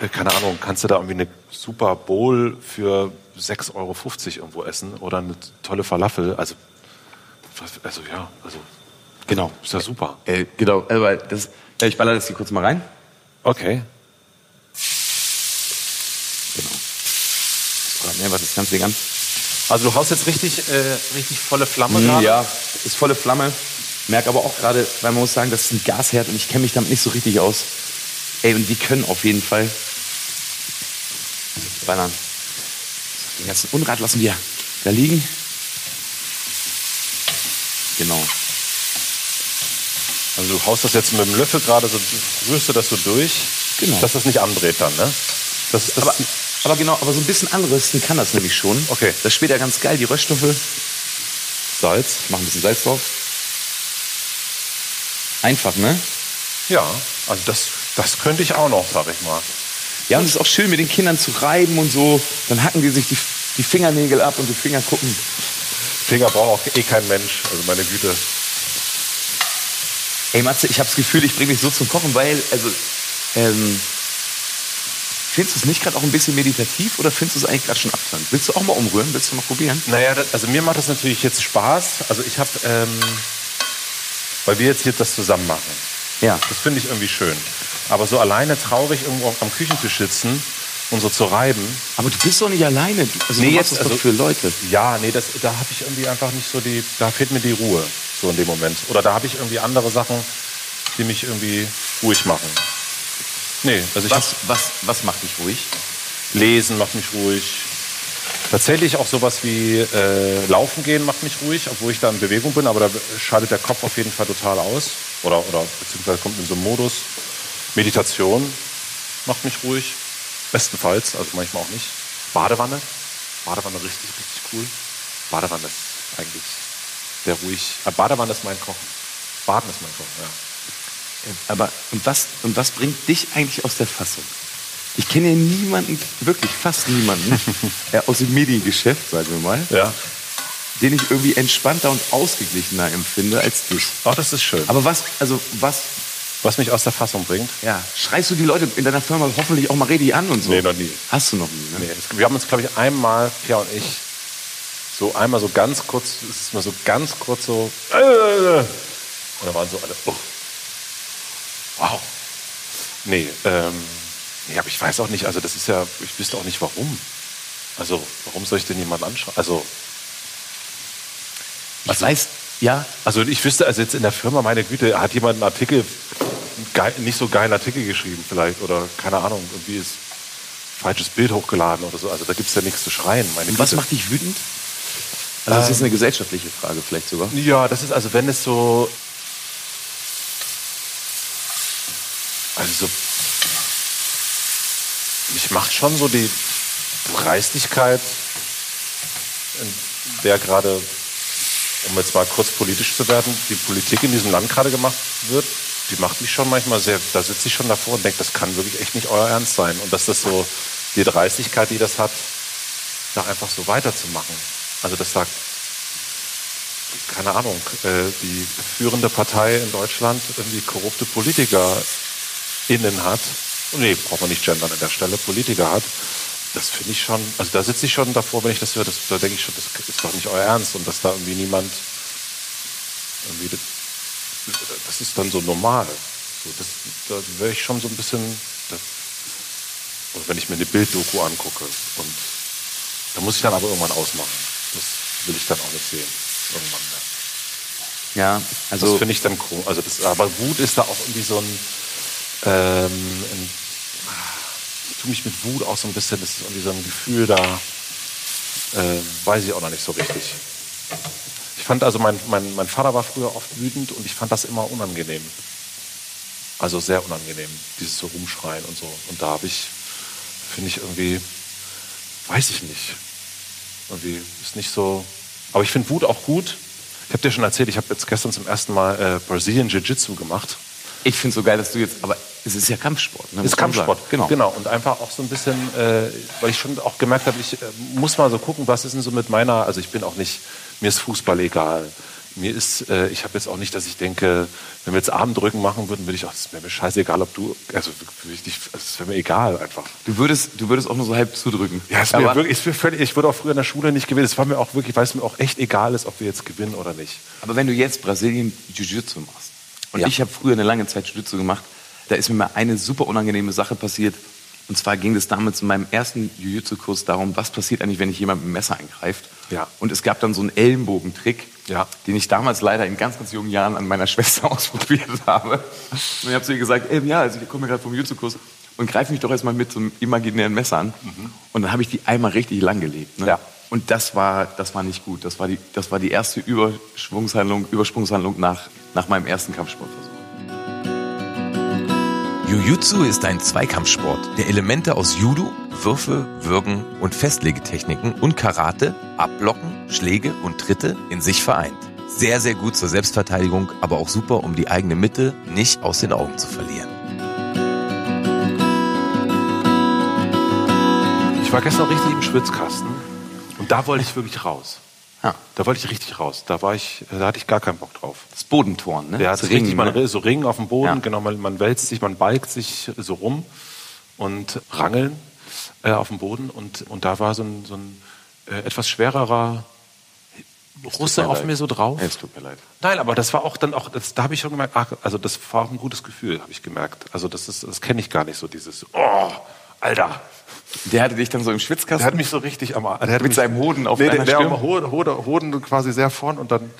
äh, keine Ahnung, kannst du da irgendwie eine Super Bowl für 6,50 Euro irgendwo essen oder eine tolle Falafel. Also, was- also ja, also Genau. ist ja super. Äh, genau, aber das, ja, ich baller das hier kurz mal rein. Okay. Genau. Braten wir einfach das ganze Ding an. Also du haust jetzt richtig, äh, richtig volle Flamme Mm, gerade. Ja, ist volle Flamme. Merk aber auch gerade, weil man muss sagen, das ist ein Gasherd und ich kenne mich damit nicht so richtig aus. Ey, und die können auf jeden Fall ballern. Den ganzen Unrat lassen wir da liegen. Genau. Also du haust das jetzt mit dem Löffel gerade so, rührst du das so durch, Genau. dass das nicht anbrät dann, ne? Das, das, Aber, aber genau, aber so ein bisschen anrösten kann das nämlich schon. Okay. Das ist später ganz geil, die Röststoffe. Salz. Ich mach ein bisschen Salz drauf. Einfach, ne? Ja, also das, das könnte ich auch noch, sag ich mal. Ja, und es ist auch schön, mit den Kindern zu reiben und so. Dann hacken die sich die, die Fingernägel ab und die Finger gucken. Finger braucht auch eh kein Mensch, also meine Güte. Ey, Matze, ich habe das Gefühl, ich bringe dich so zum Kochen, weil, also, ähm, findest du es nicht gerade auch ein bisschen meditativ oder findest du es eigentlich gerade schon abtönt? Willst du auch mal umrühren? Willst du mal probieren? Naja, das, also mir macht das natürlich jetzt Spaß. Also ich habe, ähm, weil wir jetzt hier das zusammen machen. Ja. Das finde ich irgendwie schön. Aber so alleine traurig irgendwo am Küchentisch sitzen und so zu reiben. Aber du bist doch nicht alleine. Also, Nee, du jetzt, das doch also- für Leute. Ja, nee, das, da habe ich irgendwie einfach nicht so die, da fehlt mir die Ruhe so in dem Moment. Oder da habe ich irgendwie andere Sachen, die mich irgendwie ruhig machen. Nee, also ich Was, was, was macht dich ruhig? Lesen macht mich ruhig. Tatsächlich auch sowas wie äh, Laufen gehen macht mich ruhig, obwohl ich da in Bewegung bin, aber da schaltet der Kopf auf jeden Fall total aus. Oder, oder beziehungsweise kommt in so einen Modus. Meditation macht mich ruhig. Bestenfalls, also manchmal auch nicht. Badewanne. Badewanne richtig, richtig cool. Badewanne ist eigentlich sehr ruhig. Äh, Badewanne ist mein Kochen. Baden ist mein Kochen, ja. Aber und was, und was bringt dich eigentlich aus der Fassung? Ich kenne ja niemanden, wirklich fast niemanden, äh, aus dem Mediengeschäft, sagen wir mal, Ja. den ich irgendwie entspannter und ausgeglichener empfinde als dich. Oh, das ist schön. Aber was, also was, Was mich aus der Fassung bringt? ja, schreist du die Leute in deiner Firma hoffentlich auch mal richtig an und so? Nee, noch nie. Hast du noch nie, ne? Nee, wir haben uns, glaube ich, einmal, Pia und ich, so einmal so ganz kurz, es ist mal so ganz kurz so, äh, und da waren so alle, oh, wow. Nee, ähm, nee, aber ich weiß auch nicht, also das ist ja, ich wüsste auch nicht warum. Also, warum soll ich denn jemanden anschauen? Also, Ich weiß, ja, also ich wüsste, also jetzt in der Firma, meine Güte, hat jemand einen Artikel, einen nicht so geilen Artikel geschrieben vielleicht oder keine Ahnung, irgendwie ist falsches Bild hochgeladen oder so. Also da gibt es ja nichts zu schreien. Meine Und was Güte. macht dich wütend? Also das ist eine gesellschaftliche Frage vielleicht sogar. Ja, das ist also, wenn es so. Also so. Mich macht schon so die Dreistigkeit, in der gerade, um jetzt mal kurz politisch zu werden, die Politik in diesem Land gerade gemacht wird, die macht mich schon manchmal sehr, da sitze ich schon davor und denke, das kann wirklich echt nicht euer Ernst sein. Und dass das so, die Dreistigkeit, die das hat, da einfach so weiterzumachen. Also das sagt, keine Ahnung, äh, die führende Partei in Deutschland irgendwie korrupte Politiker innen hat. Nee, braucht man nicht gendern an der Stelle, Politiker hat. Das finde ich schon, also da sitze ich schon davor, wenn ich das höre, das, da denke ich schon, das ist doch nicht euer Ernst und dass da irgendwie niemand, irgendwie, das, das ist dann so normal. So, das, da wäre ich schon so ein bisschen, das, oder wenn ich mir eine Bilddoku angucke und da muss ich dann aber irgendwann ausmachen. Das will ich dann auch nicht sehen. Irgendwann mehr. Ja, Das also finde ich dann cool. Also das, aber Wut ist da auch irgendwie so ein, ähm, ich tue mich mit Wut auch so ein bisschen, das ist irgendwie so ein Gefühl da, äh, weiß ich auch noch nicht so richtig. Ich fand also, mein, mein, mein Vater war früher oft wütend und ich fand das immer unangenehm. Also sehr unangenehm, dieses so Rumschreien und so. Und da habe ich, finde ich irgendwie, weiß ich nicht. Irgendwie ist nicht so. Aber ich finde Wut auch gut. Ich habe dir schon erzählt, ich habe jetzt gestern zum ersten Mal äh, Brazilian Jiu-Jitsu gemacht. Ich finde es so geil, dass du jetzt, aber es ist ja Kampfsport. Ne, Ist Kampfsport. Genau. genau. Und einfach auch so ein bisschen, äh, weil ich schon auch gemerkt habe, ich äh, muss mal so gucken, was ist denn so mit meiner, also ich bin auch nicht, mir ist Fußball egal. Mir ist, äh, ich habe jetzt auch nicht, dass ich denke, wenn wir jetzt Armdrücken machen würden, würde ich auch, es wäre mir scheißegal, ob du, also dich, also es wäre mir egal einfach. Du würdest, du würdest auch nur so halb zudrücken. Ja, ist mir wirklich, ist mir völlig, ich würde auch früher in der Schule nicht gewinnen. Es war mir auch wirklich, weil es mir auch echt egal ist, ob wir jetzt gewinnen oder nicht. Aber wenn du jetzt Brasilien Jiu-Jitsu machst, und Ja. ich habe früher eine lange Zeit Jiu-Jitsu gemacht, da ist mir mal eine super unangenehme Sache passiert. Und zwar ging es damals in meinem ersten Jiu-Jitsu-Kurs darum, was passiert eigentlich, wenn ich jemand mit dem Messer eingreift. Ja. Und es gab dann so einen Ellenbogentrick, Ja. den ich damals leider in ganz, ganz jungen Jahren an meiner Schwester ausprobiert habe. Und ich habe zu ihr gesagt, ey, ja, also ich komme gerade vom Jiu-Jitsu-Kurs und greif mich doch erstmal mit so einem imaginären Messer an. Und dann habe ich die einmal richtig lang gelegt. Ne? Ja. Und das war, das war nicht gut. Das war die, das war die erste Überschwungshandlung, Übersprungshandlung nach, nach meinem ersten Kampfsportversuch. Jiu-Jitsu ist ein Zweikampfsport, der Elemente aus Judo, Würfe, Würgen und Festlegetechniken und Karate, Abblocken, Schläge und Tritte in sich vereint. Sehr, sehr gut zur Selbstverteidigung, aber auch super, um die eigene Mitte nicht aus den Augen zu verlieren. Ich war gestern richtig im Schwitzkasten da wollte ich wirklich raus. Ja. Da wollte ich richtig raus. Da war ich, da hatte ich gar keinen Bock drauf. Das Bodentorn, ne? Ja, das das richtig, man, ne? so Ringen auf dem Boden, Ja. genau, man, man wälzt sich, man balgt sich so rum und rangeln äh, auf dem Boden und, und da war so ein, so ein äh, etwas schwererer Russe mir auf leid. mir so drauf. Es tut mir leid. Nein, aber das war auch dann auch, das, da habe ich schon gemerkt, ach, also das war auch ein gutes Gefühl, habe ich gemerkt. Also das ist, das kenne ich gar nicht so, dieses, oh, Alter. Der hatte dich dann so im Schwitzkasten. Der hat mich so richtig am der hat Mit mich, seinem Hoden auf nee, deiner der, Stirn? Hoden, Hoden, Hoden quasi sehr vorn und dann,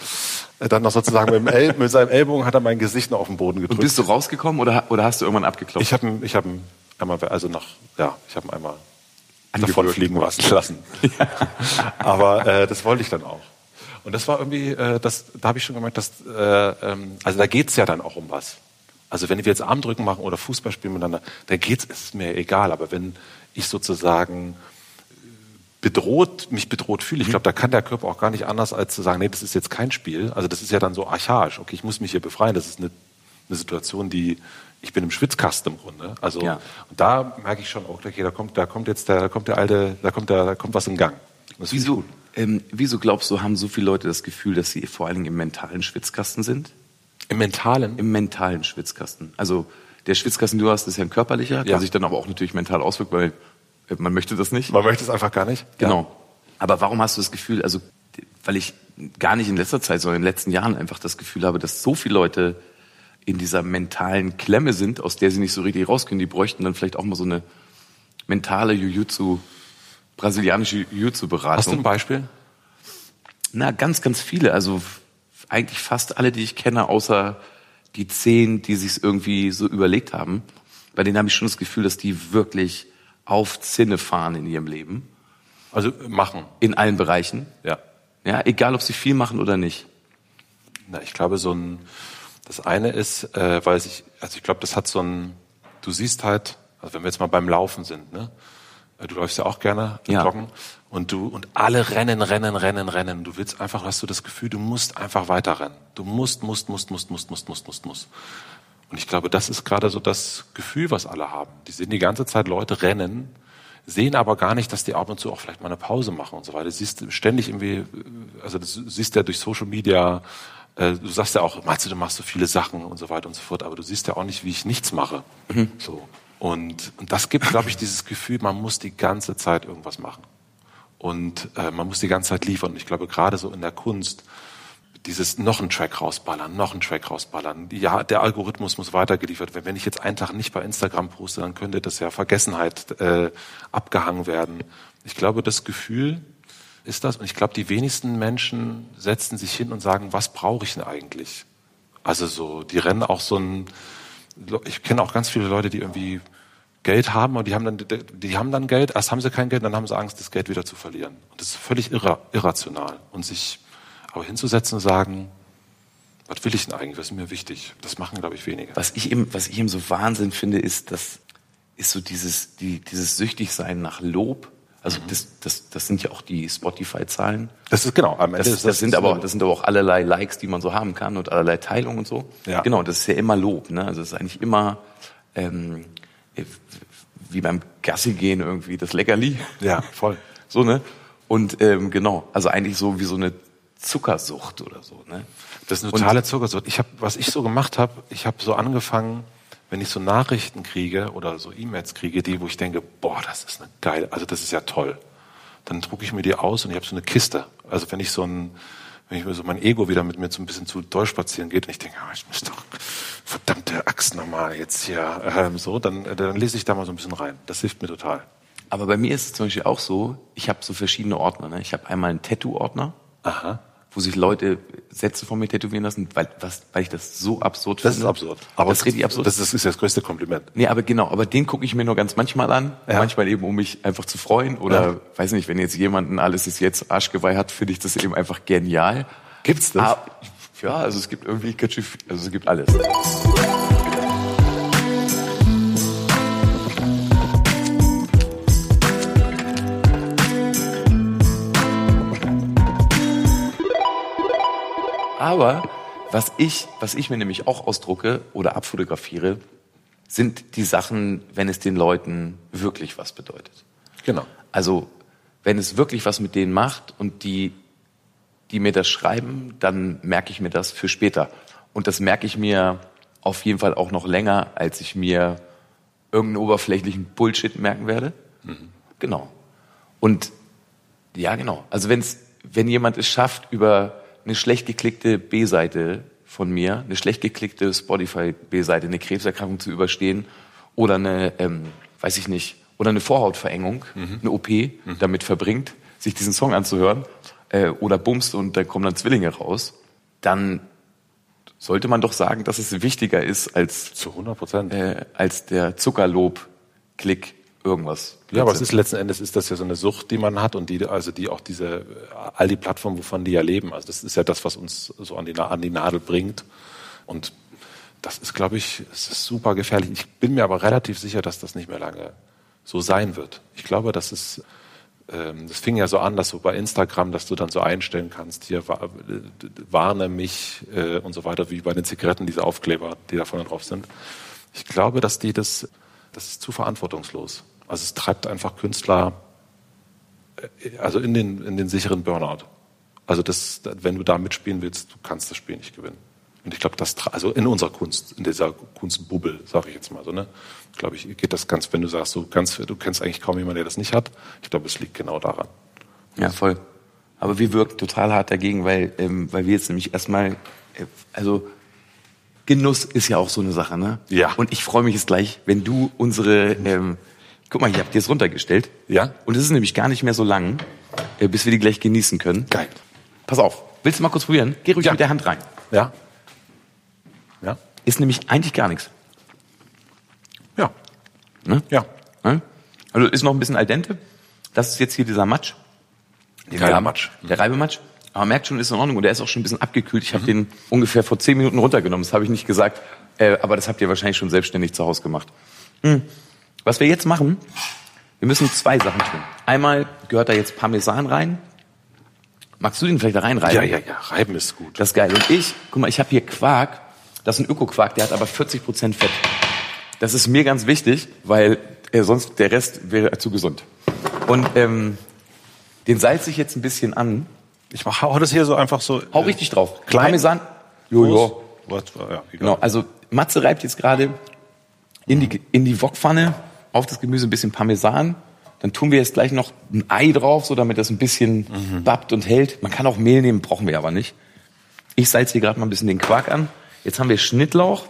äh, dann noch sozusagen mit, El, mit seinem Ellbogen hat er mein Gesicht noch auf den Boden gedrückt. und bist du rausgekommen oder, oder hast du irgendwann abgeklopft? Ich habe ihn, ich habe ihn einmal, also nach, ja, ich habe ihn einmal davon fliegen lassen. Aber äh, das wollte ich dann auch. Und das war irgendwie, äh, das, da habe ich schon gemerkt, dass, äh, ähm, also da geht's ja dann auch um was. Also wenn wir jetzt Armdrücken machen oder Fußball spielen miteinander, da geht's, ist mir egal. Aber wenn ich sozusagen bedroht, mich bedroht fühle, ich glaube, da kann der Körper auch gar nicht anders, als zu sagen, nee, das ist jetzt kein Spiel. Also das ist ja dann so archaisch. Okay, ich muss mich hier befreien. Das ist eine, eine Situation, die, ich bin im Schwitzkasten im Grunde. Also, Ja. und da merke ich schon, okay, da kommt, da kommt jetzt der, da kommt der alte, da kommt der, da kommt was in Gang. Wieso, ähm, wieso glaubst du, haben so viele Leute das Gefühl, dass sie vor allen Dingen im mentalen Schwitzkasten sind? Im mentalen? Im mentalen Schwitzkasten. Also der Schwitzkasten, du hast, ist ja ein körperlicher, ja. kann sich dann aber auch natürlich mental auswirken, weil äh, man möchte das nicht. Man möchte es einfach gar nicht. Genau. Ja. Aber warum hast du das Gefühl, also weil ich gar nicht in letzter Zeit, sondern in den letzten Jahren einfach das Gefühl habe, dass so viele Leute in dieser mentalen Klemme sind, aus der sie nicht so richtig raus können. Die bräuchten dann vielleicht auch mal so eine mentale Jiu-Jitsu, brasilianische Jiu-Jitsu-Beratung. Hast du ein Beispiel? Na, ganz, ganz viele. Also eigentlich fast alle, die ich kenne, außer die zehn, die sich irgendwie so überlegt haben. Bei denen habe ich schon das Gefühl, dass die wirklich auf Zinne fahren in ihrem Leben. Also machen. In allen Bereichen. Ja. Ja, egal ob sie viel machen oder nicht. Na, ich glaube, so ein, das eine ist, äh, weil sich, also ich glaube, das hat so ein, du siehst halt, also wenn wir jetzt mal beim Laufen sind, ne? Äh, du läufst ja auch gerne ja. joggen und du und alle rennen, rennen, rennen, rennen. Du willst einfach, hast du das Gefühl, du musst einfach weiter rennen. Du musst, musst, musst, musst, musst, musst, musst, musst, musst. Und ich glaube, das ist gerade so das Gefühl, was alle haben. Die sehen die ganze Zeit Leute rennen sehen aber gar nicht, dass die ab und zu auch vielleicht mal eine Pause machen und so weiter. Du siehst ständig irgendwie, also du siehst ja durch Social Media, äh, du sagst ja auch, meinst du, du machst so viele Sachen und so weiter und so fort, aber du siehst ja auch nicht, wie ich nichts mache. Mhm. So. Und, und das gibt, glaube ich, dieses Gefühl, man muss die ganze Zeit irgendwas machen. Und äh, man muss die ganze Zeit liefern. Und ich glaube, gerade so in der Kunst, dieses noch einen Track rausballern, noch einen Track rausballern. Ja, der Algorithmus muss weitergeliefert werden. Wenn ich jetzt einen Tag nicht bei Instagram poste, dann könnte das ja Vergessenheit äh, abgehangen werden. Ich glaube, das Gefühl ist das. Und ich glaube, die wenigsten Menschen setzen sich hin und sagen, was brauche ich denn eigentlich? Also so, die rennen auch so ein, ich kenne auch ganz viele Leute, die irgendwie Geld haben und die haben dann, die haben dann Geld, erst haben sie kein Geld, dann haben sie Angst, das Geld wieder zu verlieren. Und das ist völlig irra, irrational. Und sich aber hinzusetzen und sagen, was will ich denn eigentlich, was ist mir wichtig? Das machen, glaube ich, wenige. Was ich eben, was ich eben so Wahnsinn finde, ist, das ist so dieses, die, dieses Süchtigsein nach Lob. Also mhm. das, das, das sind ja auch die Spotify-Zahlen. Das ist genau. Am Ende das, das, das sind aber, das sind aber auch allerlei Likes, die man so haben kann und allerlei Teilungen und so. Ja. Genau, das ist ja immer Lob. Ne? Also es ist eigentlich immer ähm, wie beim Gassi gehen irgendwie das Leckerli. Ja, voll. so ne. Und ähm, genau, also eigentlich so wie so eine Zuckersucht oder so. Ne? Das ist eine totale Zuckersucht. Ich habe, was ich so gemacht habe, ich habe so angefangen, wenn ich so Nachrichten kriege oder so E-Mails kriege, die, wo ich denke, boah, das ist eine geile, also das ist ja toll. Dann drucke ich mir die aus und ich habe so eine Kiste. Also wenn ich so ein, wenn ich mir so mein Ego wieder mit mir so ein bisschen zu doll spazieren geht und ich denke, oh, ich muss doch verdammte Axt nochmal jetzt hier ähm, so, dann, dann lese ich da mal so ein bisschen rein. Das hilft mir total. Aber bei mir ist es zum Beispiel auch so, ich habe so verschiedene Ordner. Ne? Ich habe einmal einen Tattoo-Ordner. Aha wo sich Leute Sätze von mir tätowieren lassen, weil, was, weil ich das so absurd das finde. Das ist absurd. Aber das ist absurd. Das ist, das ist das größte Kompliment. Nee, aber genau, aber den gucke ich mir nur ganz manchmal an. Ja. Manchmal eben, um mich einfach zu freuen. Oder, ja. weiß nicht, wenn jetzt jemanden alles ist jetzt Arschgeweih hat, finde ich das eben einfach genial. Gibt's das? Ah, ja, also es gibt irgendwie, also es gibt alles. Aber was ich, was ich mir nämlich auch ausdrucke oder abfotografiere, sind die Sachen, wenn es den Leuten wirklich was bedeutet. Genau. Also, wenn es wirklich was mit denen macht und die, die mir das schreiben, dann merke ich mir das für später. Und das merke ich mir auf jeden Fall auch noch länger, als ich mir irgendeinen oberflächlichen Bullshit merken werde. Mhm. Genau. Und ja, genau. Also wenn's, wenn jemand es schafft, über eine schlecht geklickte B-Seite von mir, eine schlecht geklickte Spotify B-Seite, eine Krebserkrankung zu überstehen oder eine, ähm, weiß ich nicht, oder eine Vorhautverengung, mhm. eine OP mhm. damit verbringt, sich diesen Song anzuhören äh, oder bumst und da kommen dann Zwillinge raus, dann sollte man doch sagen, dass es wichtiger ist als zu 100 Prozent äh, als der Zuckerlob-Klick irgendwas. Ja, aber es ist letzten Endes ist das ja so eine Sucht, die man hat und die, also die auch diese, all die Plattformen, wovon die ja leben. Also das ist ja das, was uns so an die, an die Nadel bringt. Und das ist, glaube ich, es ist super gefährlich. Ich bin mir aber relativ sicher, dass das nicht mehr lange so sein wird. Ich glaube, dass es, ähm, das fing ja so an, dass so bei Instagram, dass du dann so einstellen kannst, hier warne mich äh, und so weiter, wie bei den Zigaretten, diese Aufkleber, die da vorne drauf sind. Ich glaube, dass die das, das ist zu verantwortungslos. Also es treibt einfach Künstler äh, also in den, in den sicheren Burnout. Also das, wenn du da mitspielen willst, du kannst das Spiel nicht gewinnen. Und ich glaube, das, also in unserer Kunst, in dieser Kunstbubble, sage ich jetzt mal so, ne, glaube ich, geht das ganz, wenn du sagst, du kannst, du kennst eigentlich kaum jemanden, der das nicht hat. Ich glaube, es liegt genau daran. Ja, voll. Aber wir wirken total hart dagegen, weil, ähm, weil wir jetzt nämlich erstmal, äh, also Genuss ist ja auch so eine Sache, ne? Ja. Und ich freue mich jetzt gleich, wenn du unsere, ähm, guck mal, ich habe dir es runtergestellt. Ja. Und es ist nämlich gar nicht mehr so lang, äh, bis wir die gleich genießen können. Geil. Pass auf, willst du mal kurz probieren? Geh ruhig Ja. mit der Hand rein. Ja? Ja? Ist nämlich eigentlich gar nichts. Ja. Ne? Ja. Ne? Also ist noch ein bisschen al dente. Das ist jetzt hier dieser Matsch. Den Geiler wir haben. Matsch. Der Reibematsch. Aber man merkt schon, ist in Ordnung und der ist auch schon ein bisschen abgekühlt. Ich habe den ungefähr vor zehn Minuten runtergenommen. Das habe ich nicht gesagt, äh, aber das habt ihr wahrscheinlich schon selbstständig zu Hause gemacht. Hm. Was wir jetzt machen, wir müssen zwei Sachen tun. Einmal gehört da jetzt Parmesan rein. Magst du den vielleicht da reinreiben? Ja, ja, ja. Reiben ist gut. Das ist geil. Und ich, guck mal, ich habe hier Quark. Das ist ein Öko-Quark, der hat aber 40 Prozent Fett. Das ist mir ganz wichtig, weil äh, sonst der Rest wäre zu gesund. Und ähm, den salze ich jetzt ein bisschen an. Ich mach, hau das hier so einfach so. Hau richtig drauf. Klein? Parmesan. Jojo. Was, ja, egal. Genau. Also Matze reibt jetzt gerade in die in die Wokpfanne auf das Gemüse ein bisschen Parmesan. Dann tun wir jetzt gleich noch ein Ei drauf, so damit das ein bisschen babbt und hält. Man kann auch Mehl nehmen, brauchen wir aber nicht. Ich salze hier gerade mal ein bisschen den Quark an. Jetzt haben wir Schnittlauch.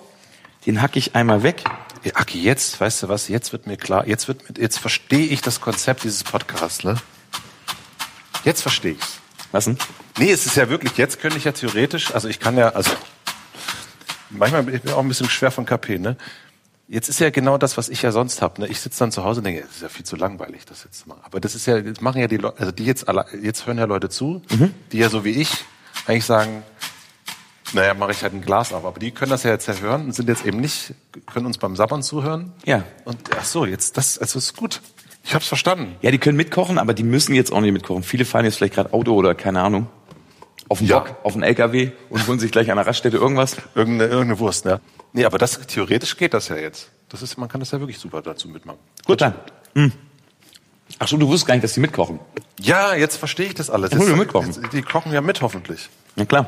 Den hacke ich einmal weg. Ja, Aki, jetzt, weißt du was, jetzt wird mir klar, jetzt wird mir, jetzt verstehe ich das Konzept dieses Podcasts, ne? Jetzt verstehe ich's. Was denn? Nee, es ist ja wirklich, jetzt könnte ich ja theoretisch, also ich kann ja, also manchmal bin ich auch ein bisschen schwer von KP, ne? Jetzt ist ja genau das, was ich ja sonst habe. Ne? Ich sitze dann zu Hause und denke, das ist ja viel zu langweilig, das jetzt zu machen. Aber das ist ja, das machen ja die Leute, also die jetzt alle, jetzt hören ja Leute zu, die ja so wie ich eigentlich sagen, naja, mache ich halt ein Glas auf. Aber die können das ja jetzt ja hören und sind jetzt eben nicht, können uns beim Sabbern zuhören. Ja. Und ach so, jetzt das, also ist gut. Ich hab's verstanden. Ja, die können mitkochen, aber die müssen jetzt auch nicht mitkochen. Viele fahren jetzt vielleicht gerade Auto oder keine Ahnung. Auf den Ja. Bock, auf den LKW und holen sich gleich an der Raststätte irgendwas. Irgendeine, irgendeine Wurst, ne? Nee, aber das, theoretisch geht das ja jetzt. Das ist, man kann das ja wirklich super dazu mitmachen. Gut dann. Hm. Ach so, du wusstest gar nicht, dass die mitkochen. Ja, jetzt verstehe ich das alles. Holen wir Jetzt- mitkochen. jetzt- Die kochen ja mit, hoffentlich. Na klar.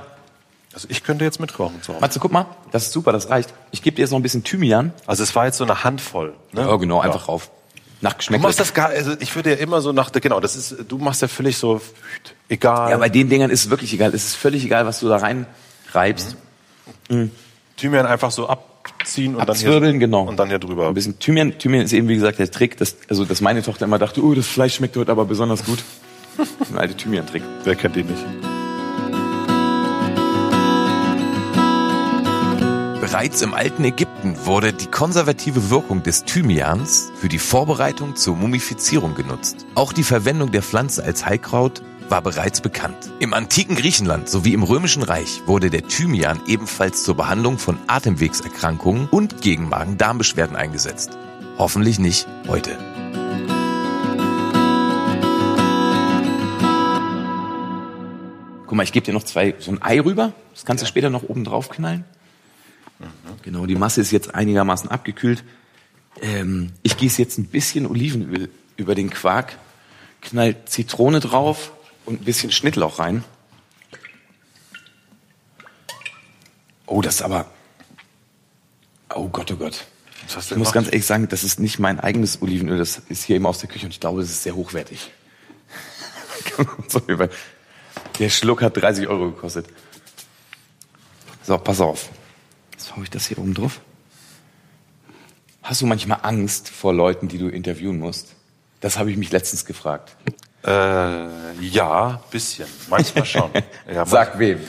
Also ich könnte jetzt mitkochen zu Hause. Matze, guck mal, das ist super, das reicht. Ich gebe dir jetzt noch ein bisschen Thymian. Also es war jetzt so eine Handvoll. Ne? Ja, genau, einfach rauf. Nach Du Geschmack. machst das gar, also ich würde ja immer so nach, genau, das ist, du machst ja völlig so, egal. Ja, bei den Dingern ist es wirklich egal. Es ist völlig egal, was du da rein reibst. Thymian einfach so abziehen und dann Abzwirbeln, hier, genau. und dann hier drüber. Ein bisschen Thymian. Thymian ist eben, wie gesagt, der Trick, dass, also, dass meine Tochter immer dachte, oh, das Fleisch schmeckt heute aber besonders gut. Das ist ein alter Thymian-Trick. Wer kennt den nicht? Bereits im alten Ägypten wurde die konservative Wirkung des Thymians für die Vorbereitung zur Mumifizierung genutzt. Auch die Verwendung der Pflanze als Heilkraut war bereits bekannt. Im antiken Griechenland sowie im Römischen Reich wurde der Thymian ebenfalls zur Behandlung von Atemwegserkrankungen und gegen Magen-Darm-Beschwerden eingesetzt. Hoffentlich nicht heute. Guck mal, ich gebe dir noch zwei, so ein Ei rüber. Das kannst du später noch oben drauf knallen. Genau, die Masse ist jetzt einigermaßen abgekühlt. Ähm, ich gieße jetzt ein bisschen Olivenöl über den Quark, knall Zitrone drauf und ein bisschen Schnittlauch rein. Oh, das ist aber. Oh Gott, oh Gott. Ich muss gemacht? ganz ehrlich sagen, das ist nicht mein eigenes Olivenöl, das ist hier eben aus der Küche und ich glaube, das ist sehr hochwertig. Der Schluck hat 30 Euro gekostet. So, pass auf. Hau ich das hier oben drauf. Hast du manchmal Angst vor Leuten, die du interviewen musst? Das habe ich mich letztens gefragt. Äh, ja, bisschen. Manchmal schon. Ja, Sag wem.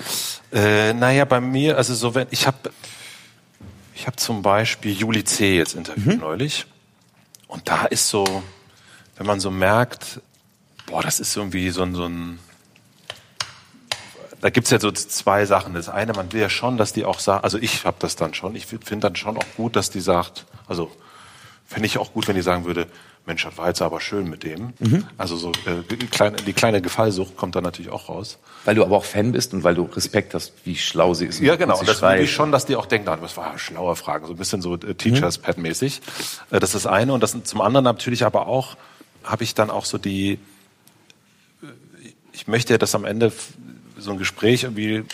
Äh, naja, bei mir, also so wenn ich habe ich habe zum Beispiel Juli C. jetzt interviewt neulich und da ist so, wenn man so merkt, boah, das ist irgendwie so ein, so ein da gibt's ja so zwei Sachen. Das eine, man will ja schon, dass die auch sagt, also ich habe das dann schon, ich finde dann schon auch gut, dass die sagt, also fände ich auch gut, wenn die sagen würde, Mensch, das war jetzt aber schön mit dem. Also so äh, die, kleine, die kleine Gefallsucht kommt da natürlich auch raus. Weil du aber auch Fan bist und weil du Respekt hast, wie schlau sie ist. Ja, genau. Und das will ich schon, dass die auch denken, ah, das war schlaue Fragen, so ein bisschen so äh, Teachers Pad mäßig. Äh, Das ist das eine und das zum anderen natürlich aber auch habe ich dann auch so die ich möchte, dass am Ende so ein Gespräch irgendwie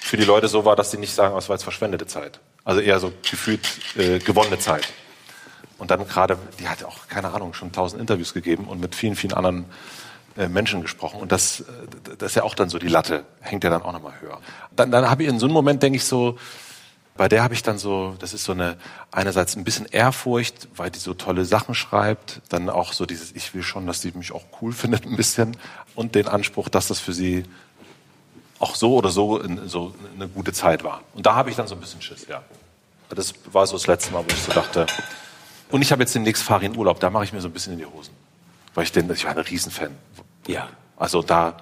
für die Leute so war, dass sie nicht sagen, oh, es war jetzt verschwendete Zeit. Also eher so gefühlt äh, gewonnene Zeit. Und dann gerade, die hat auch, keine Ahnung, schon tausend Interviews gegeben und mit vielen, vielen anderen äh, Menschen gesprochen. Und das, äh, das ist ja auch dann so die Latte, hängt ja dann auch nochmal höher. Dann, dann habe ich in so einem Moment, denke ich so, bei der habe ich dann so, das ist so eine, einerseits ein bisschen Ehrfurcht, weil die so tolle Sachen schreibt, dann auch so dieses, ich will schon, dass sie mich auch cool findet ein bisschen und den Anspruch, dass das für sie auch so oder so, in, so eine gute Zeit war. Und da habe ich dann so ein bisschen Schiss, ja. Das war so das letzte Mal, wo ich so dachte, und ich habe jetzt demnächst Farin Urlaub, da mache ich mir so ein bisschen in die Hosen. Weil ich den, ich war ein Riesenfan. Ja. Also da,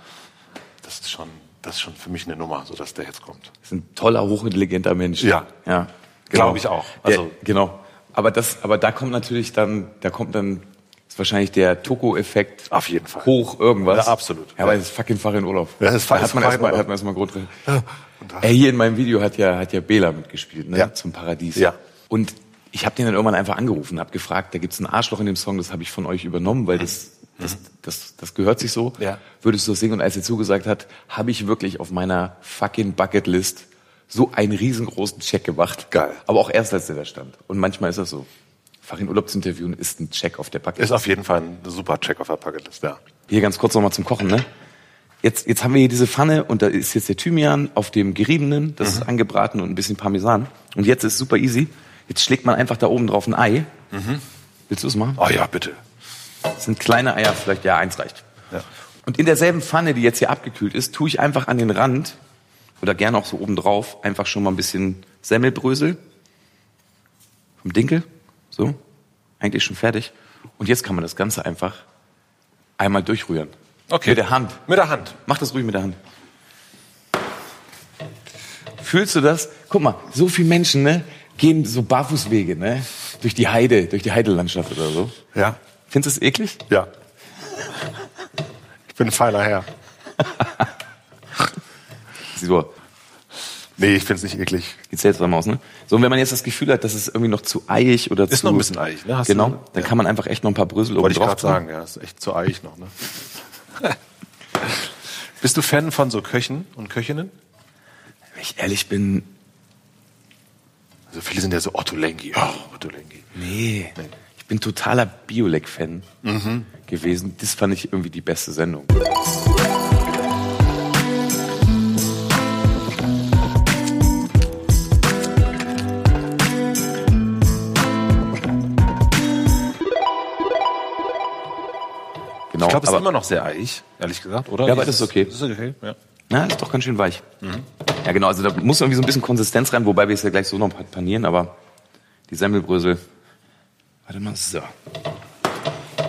das ist schon, das ist schon für mich eine Nummer, so dass der jetzt kommt. Das ist ein toller, hochintelligenter Mensch. Ja. Ja. Genau. Glaube ich auch. Also, der, genau. Aber das, aber da kommt natürlich dann, da kommt dann, ist wahrscheinlich der Toko-Effekt. Auf jeden Fall. Hoch irgendwas. Ja, absolut. Ja, aber das ist fucking Farin Urlaub. Ja, das ist da hat man erstmal, hat man erstmal Grundrecht. Ja. Ey, hier in meinem Video hat ja, hat ja Bela mitgespielt, ne? Ja. Zum Paradies. Ja. Und ich habe den dann irgendwann einfach angerufen, habe gefragt, da gibt's ein Arschloch in dem Song, das habe ich von euch übernommen, weil das, das, das, das gehört sich so. Ja. Würdest du das singen? Und als er zugesagt hat, habe ich wirklich auf meiner fucking Bucketlist so einen riesengroßen Check gemacht. Geil. Aber auch erst, als der da stand. Und manchmal ist das so. Farin Urlaub zu interviewen ist ein Check auf der Bucketlist. Ist auf jeden Fall ein super Check auf der Bucketlist, ja. Hier ganz kurz nochmal zum Kochen, ne? Jetzt, jetzt haben wir hier diese Pfanne und da ist jetzt der Thymian auf dem geriebenen, das ist angebraten und ein bisschen Parmesan. Und jetzt ist super easy. Jetzt schlägt man einfach da oben drauf ein Ei. Willst du es machen? Oh ja, bitte. Das sind kleine Eier, vielleicht ja eins reicht. Ja. Und in derselben Pfanne, die jetzt hier abgekühlt ist, tue ich einfach an den Rand oder gerne auch so oben drauf einfach schon mal ein bisschen Semmelbrösel vom Dinkel. So, eigentlich schon fertig. Und jetzt kann man das Ganze einfach einmal durchrühren. Okay. Mit der Hand. Mit der Hand. Mach das ruhig mit der Hand. Fühlst du das? Guck mal, so viele Menschen, ne, gehen so Barfußwege, ne, durch die Heide, durch die Heidelandschaft oder so. Ja. Findest du es eklig? Ja. Ich bin ein feiner Herr. So, Nee, ich find's nicht eklig. geht seltsam aus, ne? So, und wenn man jetzt das Gefühl hat, dass es irgendwie noch zu eiig oder Ist zu... noch ein bisschen eiig, ne? Hast genau, du- dann ja. kann man einfach echt noch ein paar Brösel oben Wollte ich drauf gerade sagen, ja. Ist echt zu eiig noch, ne? Bist du Fan von so Köchen und Köchinnen? Wenn ich ehrlich bin, Also viele sind ja so Otto Lengi. Oh, Otto Lengi. nee. Ich bin totaler Biolek-Fan gewesen. Das fand ich irgendwie die beste Sendung. Genau, Ich glaube, es ist immer noch sehr eiig, ehrlich gesagt, oder? Ja, aber das ist okay. Das ist okay, ja. Na, ist doch ganz schön weich. Ja, genau, also da muss irgendwie so ein bisschen Konsistenz rein, wobei wir es ja gleich so noch panieren, aber die Semmelbrösel. Warte mal, so.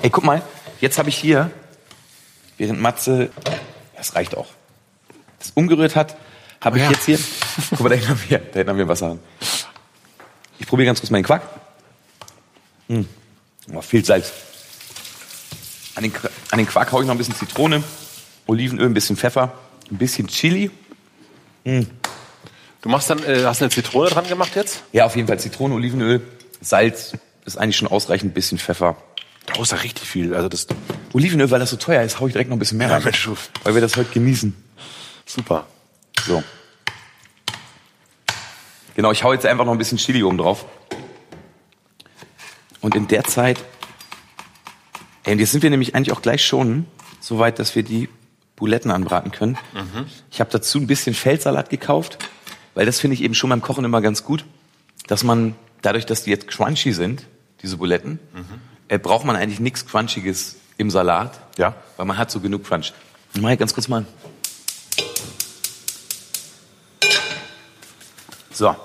Ey, guck mal, jetzt habe ich hier, während Matze, das reicht auch, das umgerührt hat, habe ich ja. jetzt hier, guck mal, da hinten haben wir, da hinten haben wir Wasser. Ich probiere ganz kurz meinen Quark. Hm. Oh, viel Salz. An den, an den Quark haue ich noch ein bisschen Zitrone, Olivenöl, ein bisschen Pfeffer, ein bisschen Chili. Du machst dann, äh, hast eine Zitrone dran gemacht jetzt? Ja, auf jeden Fall Zitrone, Olivenöl, Salz ist eigentlich schon ausreichend, ein bisschen Pfeffer. Da ist ja richtig viel. Also das Olivenöl, weil das so teuer ist, hau ich direkt noch ein bisschen mehr Ja, rein. Mensch. Weil wir das heute genießen. super. So. Genau, ich hau jetzt einfach noch ein bisschen Chili oben drauf. Und in der Zeit, ey, und jetzt sind wir nämlich eigentlich auch gleich schon so weit, dass wir die Buletten anbraten können. Ich habe dazu ein bisschen Feldsalat gekauft, weil das finde ich eben schon beim Kochen immer ganz gut, dass man dadurch, dass die jetzt crunchy sind, diese Buletten, äh, braucht man eigentlich nichts Crunchiges im Salat, Ja. weil man hat so genug Crunch. Ich mach hier ganz kurz mal. So.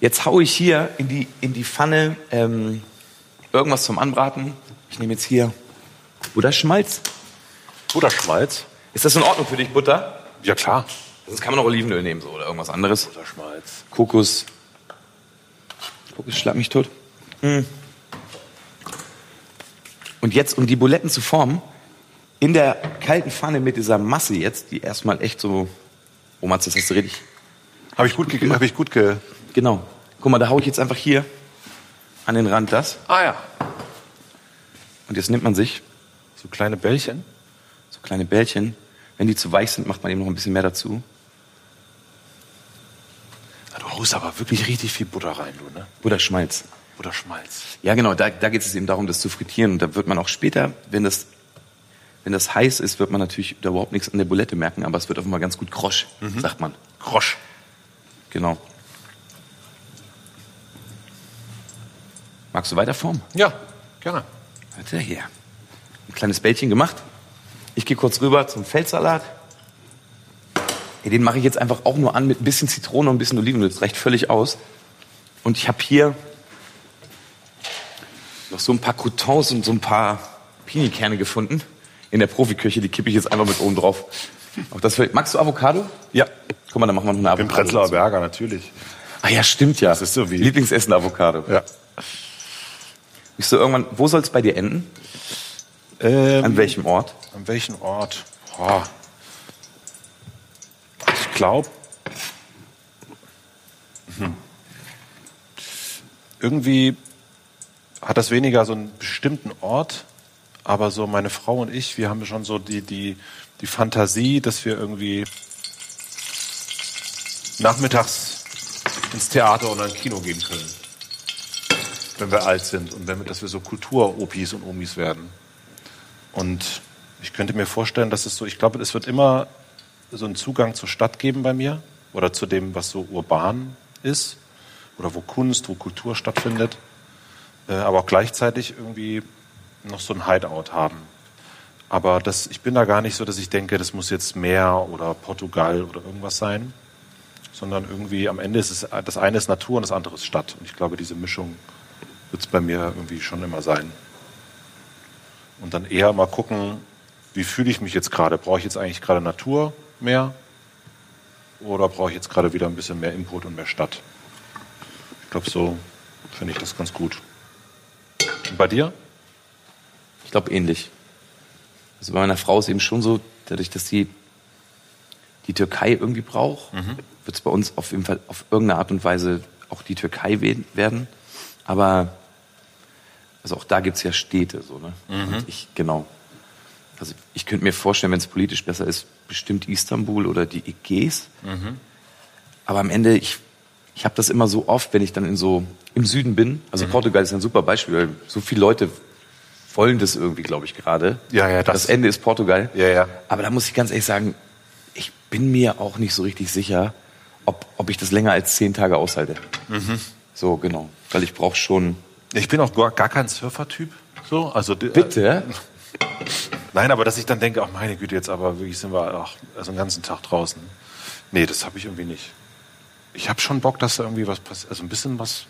Jetzt haue ich hier in die, in die Pfanne ähm, irgendwas zum Anbraten. Ich nehme jetzt hier Butterschmalz. Butterschmalz. Ist das in Ordnung für dich, Butter? Ja, klar. Sonst kann man auch Olivenöl nehmen so, oder irgendwas anderes. Butterschmalz. Kokos. Kokos schlag mich tot. Mm. Und jetzt, um die Buletten zu formen, in der kalten Pfanne mit dieser Masse jetzt, die erstmal echt so, oh Mats, das hast du richtig, Habe ich gut, ge hab ich gut ge genau. Guck mal, da haue ich jetzt einfach hier an den Rand das. Ah ja. Und jetzt nimmt man sich So kleine Bällchen. so kleine Bällchen. Wenn die zu weich sind, macht man eben noch ein bisschen mehr dazu. Du haust aber wirklich richtig viel Butter rein, du, ne? Butterschmalz. Butterschmalz. Ja, genau, da, da geht es eben darum, das zu frittieren. Und da wird man auch später, wenn das, wenn das heiß ist, wird man natürlich da überhaupt nichts an der Bulette merken, aber es wird auf einmal ganz gut krosch, sagt man. Grosch. Genau. Magst du weiterformen? Ja, gerne. Warte hier. Ein kleines Bällchen gemacht. Ich gehe kurz rüber zum Feldsalat. Ey, Den mache ich jetzt einfach auch nur an mit ein bisschen Zitrone und ein bisschen Olivenöl. Das reicht völlig aus. Und ich habe hier noch so ein paar Croutons und so ein paar Pinikerne gefunden in der Profiküche. Die kippe ich jetzt einfach mit oben drauf. Auch das fällt- Magst du Avocado? Ja. Guck mal, dann machen wir noch eine Avocado. Prenzlauer dazu. Berger, natürlich. Ah ja, stimmt ja. Das ist so wie- Lieblingsessen Avocado. Ja. Bist du irgendwann, wo soll es bei dir enden? Ähm, An welchem Ort? An welchem Ort? Oh. Ich glaube, irgendwie hat das weniger so einen bestimmten Ort, aber so meine Frau und ich, wir haben schon so die, die, die Fantasie, dass wir irgendwie nachmittags ins Theater oder ins Kino gehen können. Wenn wir alt sind und wenn wir, dass wir so Kultur-Opis und Omis werden. Und ich könnte mir vorstellen, dass es so, ich glaube, es wird immer so einen Zugang zur Stadt geben bei mir oder zu dem, was so urban ist oder wo Kunst, wo Kultur stattfindet, äh, aber auch gleichzeitig irgendwie noch so ein Hideout haben. Aber das, ich bin da gar nicht so, dass ich denke, das muss jetzt Meer oder Portugal oder irgendwas sein, sondern irgendwie am Ende ist es, das eine ist Natur und das andere ist Stadt. Und ich glaube, diese Mischung wird es bei mir irgendwie schon immer sein. Und dann eher mal gucken, wie fühle ich mich jetzt gerade? Brauche ich jetzt eigentlich gerade Natur mehr? Oder brauche ich jetzt gerade wieder ein bisschen mehr Input und mehr Stadt? Ich glaube, so finde ich das ganz gut. Und bei dir? Ich glaube ähnlich. Also bei meiner Frau ist eben schon so, dadurch, dass sie die Türkei irgendwie braucht, wird es bei uns auf jeden Fall auf irgendeine Art und Weise auch die Türkei we- werden. Aber also auch da gibt es ja Städte, so, ne? Und ich, genau. Also ich könnte mir vorstellen, wenn es politisch besser ist, bestimmt Istanbul oder die Ägäis. Aber am Ende, ich, ich habe das immer so oft, wenn ich dann in so im Süden bin. Also Portugal ist ein super Beispiel, weil so viele Leute wollen das irgendwie, glaube ich, gerade. Ja, ja, das- das Ende ist Portugal. Ja, ja. Aber da muss ich ganz ehrlich sagen, ich bin mir auch nicht so richtig sicher, ob, ob ich das länger als zehn Tage aushalte. Mhm. So, genau. Weil ich brauche schon. Ich bin auch gar, gar kein Surfer-Typ. So, also die- Bitte? Nein, aber dass ich dann denke, ach meine Güte, jetzt aber wirklich sind wir ach, also den ganzen Tag draußen. Nee, das habe ich irgendwie nicht. Ich habe schon Bock, dass da irgendwie was passiert. Also ein bisschen was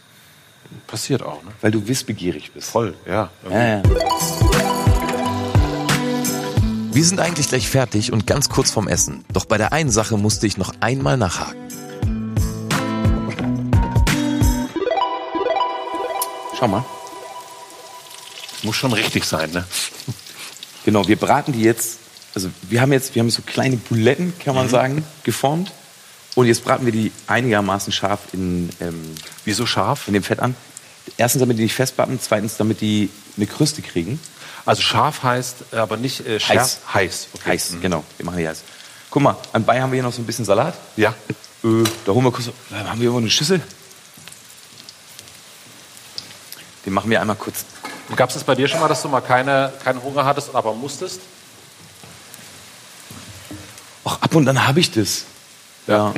passiert auch. Ne? Weil du wissbegierig bist. Voll, ja. Ja, ja. Wir sind eigentlich gleich fertig und ganz kurz vorm Essen. Doch bei der einen Sache musste ich noch einmal nachhaken. Schau mal. Muss schon richtig sein, ne? Genau, wir braten die jetzt. Also wir haben jetzt, wir haben so kleine Buletten, kann man sagen, geformt. Und jetzt braten wir die einigermaßen scharf in, ähm, Wieso scharf? in dem Fett an. Erstens, damit die nicht festbappen. Zweitens, damit die eine Krüste kriegen. Also scharf heißt aber nicht äh, schärf. Heiß. Okay. Heiß, Mhm. genau. Wir machen die heiß. Guck mal, anbei haben wir hier noch so ein bisschen Salat. Ja. Äh, da holen wir kurz, äh, haben wir irgendwo eine Schüssel. Den machen wir einmal kurz. Gab es das bei dir schon mal, dass du mal keine, keinen Hunger hattest, aber musstest? Ach, ab und dann habe ich das. Ja.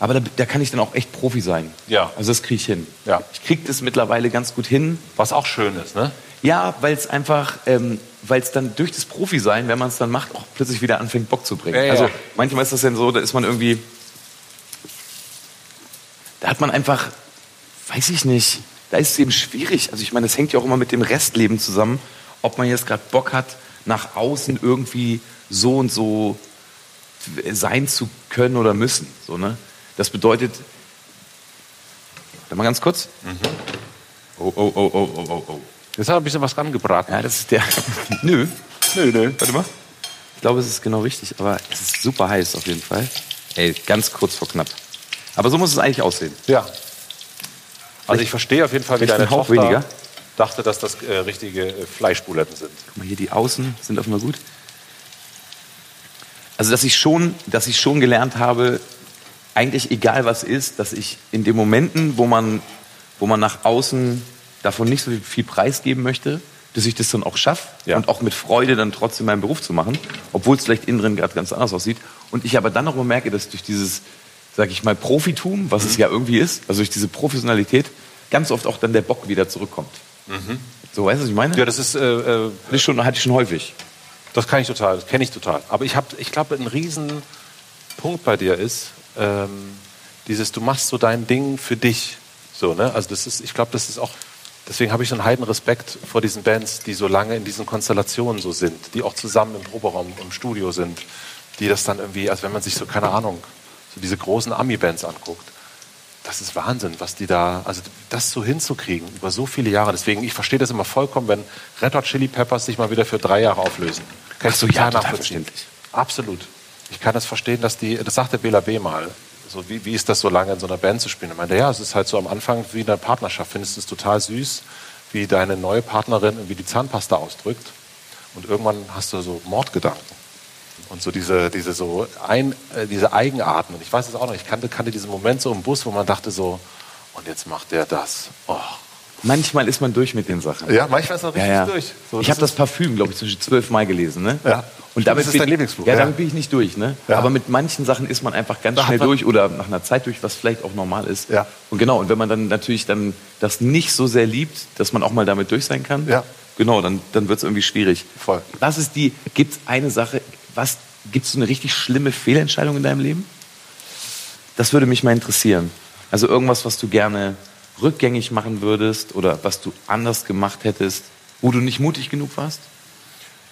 Aber da, da kann ich dann auch echt Profi sein. Ja. Also das kriege ich hin. Ja. Ich kriege das mittlerweile ganz gut hin. Was auch schön ist, ne? Ja, weil es einfach, ähm, weil es dann durch das Profi-Sein, wenn man es dann macht, auch plötzlich wieder anfängt, Bock zu bringen. Ja, ja. Also manchmal ist das dann so, da ist man irgendwie, da hat man einfach, weiß ich nicht, da ist es eben schwierig. Also ich meine, das hängt ja auch immer mit dem Restleben zusammen, ob man jetzt gerade Bock hat, nach außen irgendwie so und so sein zu können oder müssen. So, ne? Das bedeutet, warte mal ganz kurz. Oh, oh, oh, oh, oh, oh, oh. Jetzt hat er ein bisschen was rangebraten. Ja, das ist der. nö. Nö, nö. Warte mal. Ich glaube, es ist genau richtig, aber es ist super heiß auf jeden Fall. Ey, ganz kurz vor knapp. Aber so muss es eigentlich aussehen. Ja. Also ich verstehe auf jeden Fall, wie deine Tochter weniger. dachte, dass das äh, richtige äh, Fleischbuletten sind. Guck mal hier, die Außen sind offenbar gut. Also, dass ich schon, dass ich schon gelernt habe, eigentlich egal was ist, dass ich in den Momenten, wo man, wo man nach außen davon nicht so viel preisgeben möchte, dass ich das dann auch schaffe ja. und auch mit Freude dann trotzdem meinen Beruf zu machen, obwohl es vielleicht innen drin gerade ganz anders aussieht. Und ich aber dann auch mal merke, dass durch dieses, sag ich mal, Profitum, was mhm. es ja irgendwie ist, also durch diese Professionalität, ganz oft auch dann der Bock wieder zurückkommt. Mhm. So, weißt du, was ich meine? Ja, das ist, äh, äh, das schon, hatte ich schon häufig. Das kann ich total, das kenne ich total. Aber ich, ich glaube, ein Riesenpunkt bei dir ist, ähm, dieses, du machst so dein Ding für dich. So, ne? Also das ist, ich glaube, das ist auch, deswegen habe ich so einen heiden Respekt vor diesen Bands, die so lange in diesen Konstellationen so sind, die auch zusammen im Proberaum, im Studio sind, die das dann irgendwie, als wenn man sich so, keine Ahnung, diese großen Ami-Bands anguckt. Das ist Wahnsinn, was die da, also das so hinzukriegen über so viele Jahre. Deswegen, ich verstehe das immer vollkommen, wenn Red Hot Chili Peppers sich mal wieder für drei Jahre auflösen. Kann ich so ja nachvollziehen. Absolut. Ich kann das verstehen, dass die, das sagte Bela B. mal, so wie, wie ist das so lange in so einer Band zu spielen? Er meinte, ja, es ist halt so am Anfang wie in einer Partnerschaft, findest du es total süß, wie deine neue Partnerin irgendwie die Zahnpasta ausdrückt und irgendwann hast du so Mordgedanken und so diese, diese, so ein, äh, diese Eigenarten. Und ich weiß es auch noch, ich kannte, kannte diesen Moment so im Bus, wo man dachte so, und jetzt macht der das. Oh, Manchmal ist man durch mit den Sachen. Ja, manchmal ist man richtig ja, ja. durch. So, ich habe das Parfüm, glaube ich, zwischen zwölfmal gelesen. Ne? Ja. Und damit das ist dein Lieblingsbuch. Ja, damit bin ich nicht durch. Ne? Ja. Aber mit manchen Sachen ist man einfach ganz da schnell durch oder nach einer Zeit durch, was vielleicht auch normal ist. Ja. Und genau, und wenn man dann natürlich dann das nicht so sehr liebt, dass man auch mal damit durch sein kann, ja. genau, dann, dann wird es irgendwie schwierig. Voll. Was ist die, gibt es eine Sache, was, gibt es so eine richtig schlimme Fehlentscheidung in deinem Leben? Das würde mich mal interessieren. Also irgendwas, was du gerne rückgängig machen würdest oder was du anders gemacht hättest, wo du nicht mutig genug warst?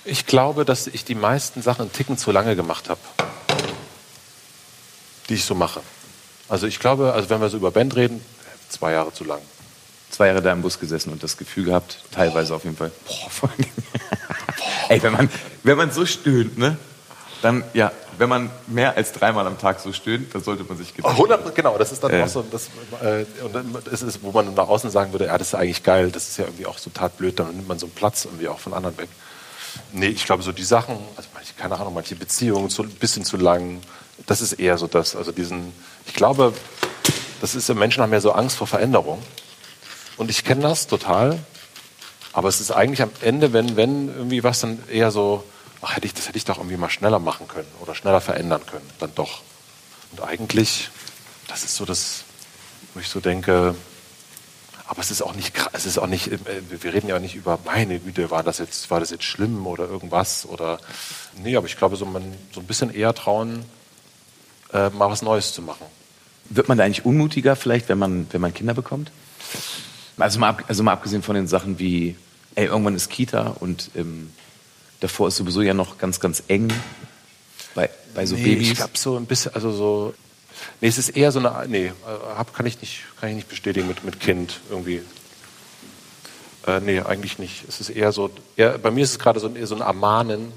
Ich glaube, dass ich die meisten Sachen einen Ticken zu lange gemacht habe, die ich so mache. Also ich glaube, also wenn wir so über Band reden, zwei Jahre zu lang. Zwei Jahre da im Bus gesessen und das Gefühl gehabt, teilweise auf jeden Fall. Boah, vor allem. Ey, wenn man, wenn man so stöhnt, ne? Dann, ja, wenn man mehr als dreimal am Tag so stöhnt, dann sollte man sich Gedanken 100, Genau, das ist dann äh. auch so, das, äh, und das ist, wo man nach außen sagen würde, ja, das ist eigentlich geil, das ist ja irgendwie auch total blöd, dann nimmt man so einen Platz irgendwie auch von anderen weg. Nee, ich glaube, so die Sachen, also keine Ahnung, manche Beziehungen so ein bisschen zu lang, das ist eher so das, also diesen, ich glaube, das ist, Menschen haben ja so Angst vor Veränderung. Und ich kenne das total. Aber es ist eigentlich am Ende, wenn, wenn irgendwie was, dann eher so, ach, hätte ich, das hätte ich doch irgendwie mal schneller machen können oder schneller verändern können, dann doch. Und eigentlich, das ist so das, wo ich so denke, aber es ist auch nicht, es ist auch nicht, äh, wir reden ja nicht über, meine Güte, war das jetzt, war das jetzt schlimm oder irgendwas oder, nee, aber ich glaube, so, man, so ein bisschen eher trauen, äh, mal was Neues zu machen. Wird man da eigentlich unmutiger vielleicht, wenn man, wenn man Kinder bekommt? Also mal, also mal abgesehen von den Sachen wie, ey, irgendwann ist Kita und ähm, davor ist sowieso ja noch ganz, ganz eng bei, bei so nee, Babys. Ich glaube so ein bisschen, also so, nee, es ist eher so eine, nee, hab, kann ich nicht, kann ich nicht bestätigen mit, mit Kind irgendwie. Äh, nee, eigentlich nicht. Es ist eher so, eher, bei mir ist es gerade so, eher so ein Ermahnen,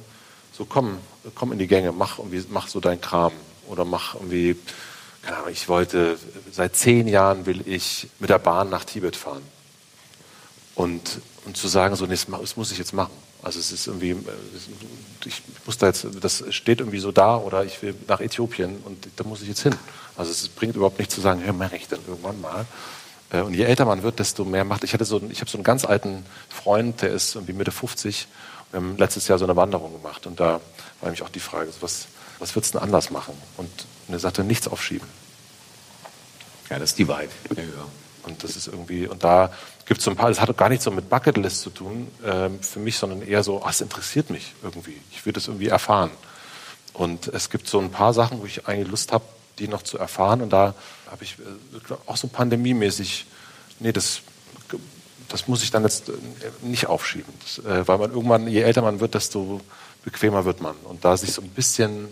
so komm, komm in die Gänge, mach irgendwie, mach so deinen Kram oder mach irgendwie, keine Ahnung, ich wollte, seit zehn Jahren will ich mit der Bahn nach Tibet fahren. Und, und zu sagen, so, nee, das muss ich jetzt machen. Also es ist irgendwie, ich muss da jetzt, das steht irgendwie so da oder ich will nach Äthiopien und da muss ich jetzt hin. Also es bringt überhaupt nicht zu sagen, ja, mache ich dann irgendwann mal. Äh, und je älter man wird, desto mehr macht. Ich hatte so, ich habe so einen ganz alten Freund, der ist irgendwie Mitte 50. Wir haben letztes Jahr so eine Wanderung gemacht und da war nämlich auch die Frage, was, was würdest du denn anders machen? Und er sagte, nichts aufschieben. Ja, das ist die Wahrheit. Ja, ja. Und das ist irgendwie, und da gibt es so ein paar, das hat gar nichts so mit Bucketlist zu tun äh, für mich, sondern eher so, es interessiert mich irgendwie. Ich will das irgendwie erfahren. Und es gibt so ein paar Sachen, wo ich eigentlich Lust habe, die noch zu erfahren. Und da habe ich äh, auch so pandemiemäßig, nee, das, das muss ich dann jetzt äh, nicht aufschieben. Das, äh, weil man irgendwann, je älter man wird, desto bequemer wird man. Und da sich so ein bisschen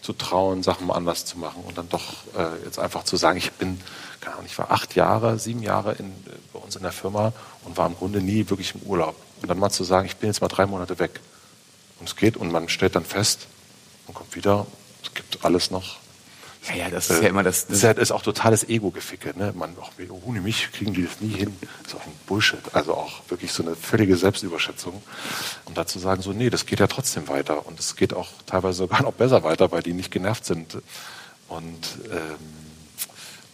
zu trauen, Sachen mal anders zu machen und dann doch äh, jetzt einfach zu sagen, ich bin, keine Ahnung, ich war acht Jahre, sieben Jahre in, äh, bei uns in der Firma und war im Grunde nie wirklich im Urlaub. Und dann mal zu sagen, ich bin jetzt mal drei Monate weg. Und es geht und man stellt dann fest, man kommt wieder, es gibt alles noch. Ja, ja, das ist ja immer das. Das ist, ist auch totales Ego-Geficke. Ne? Man, auch, ohne mich kriegen die das nie hin. Das ist auch ein Bullshit. Also auch wirklich so eine völlige Selbstüberschätzung. Und dazu sagen so, nee, das geht ja trotzdem weiter. Und es geht auch teilweise sogar noch besser weiter, weil die nicht genervt sind. Und ähm,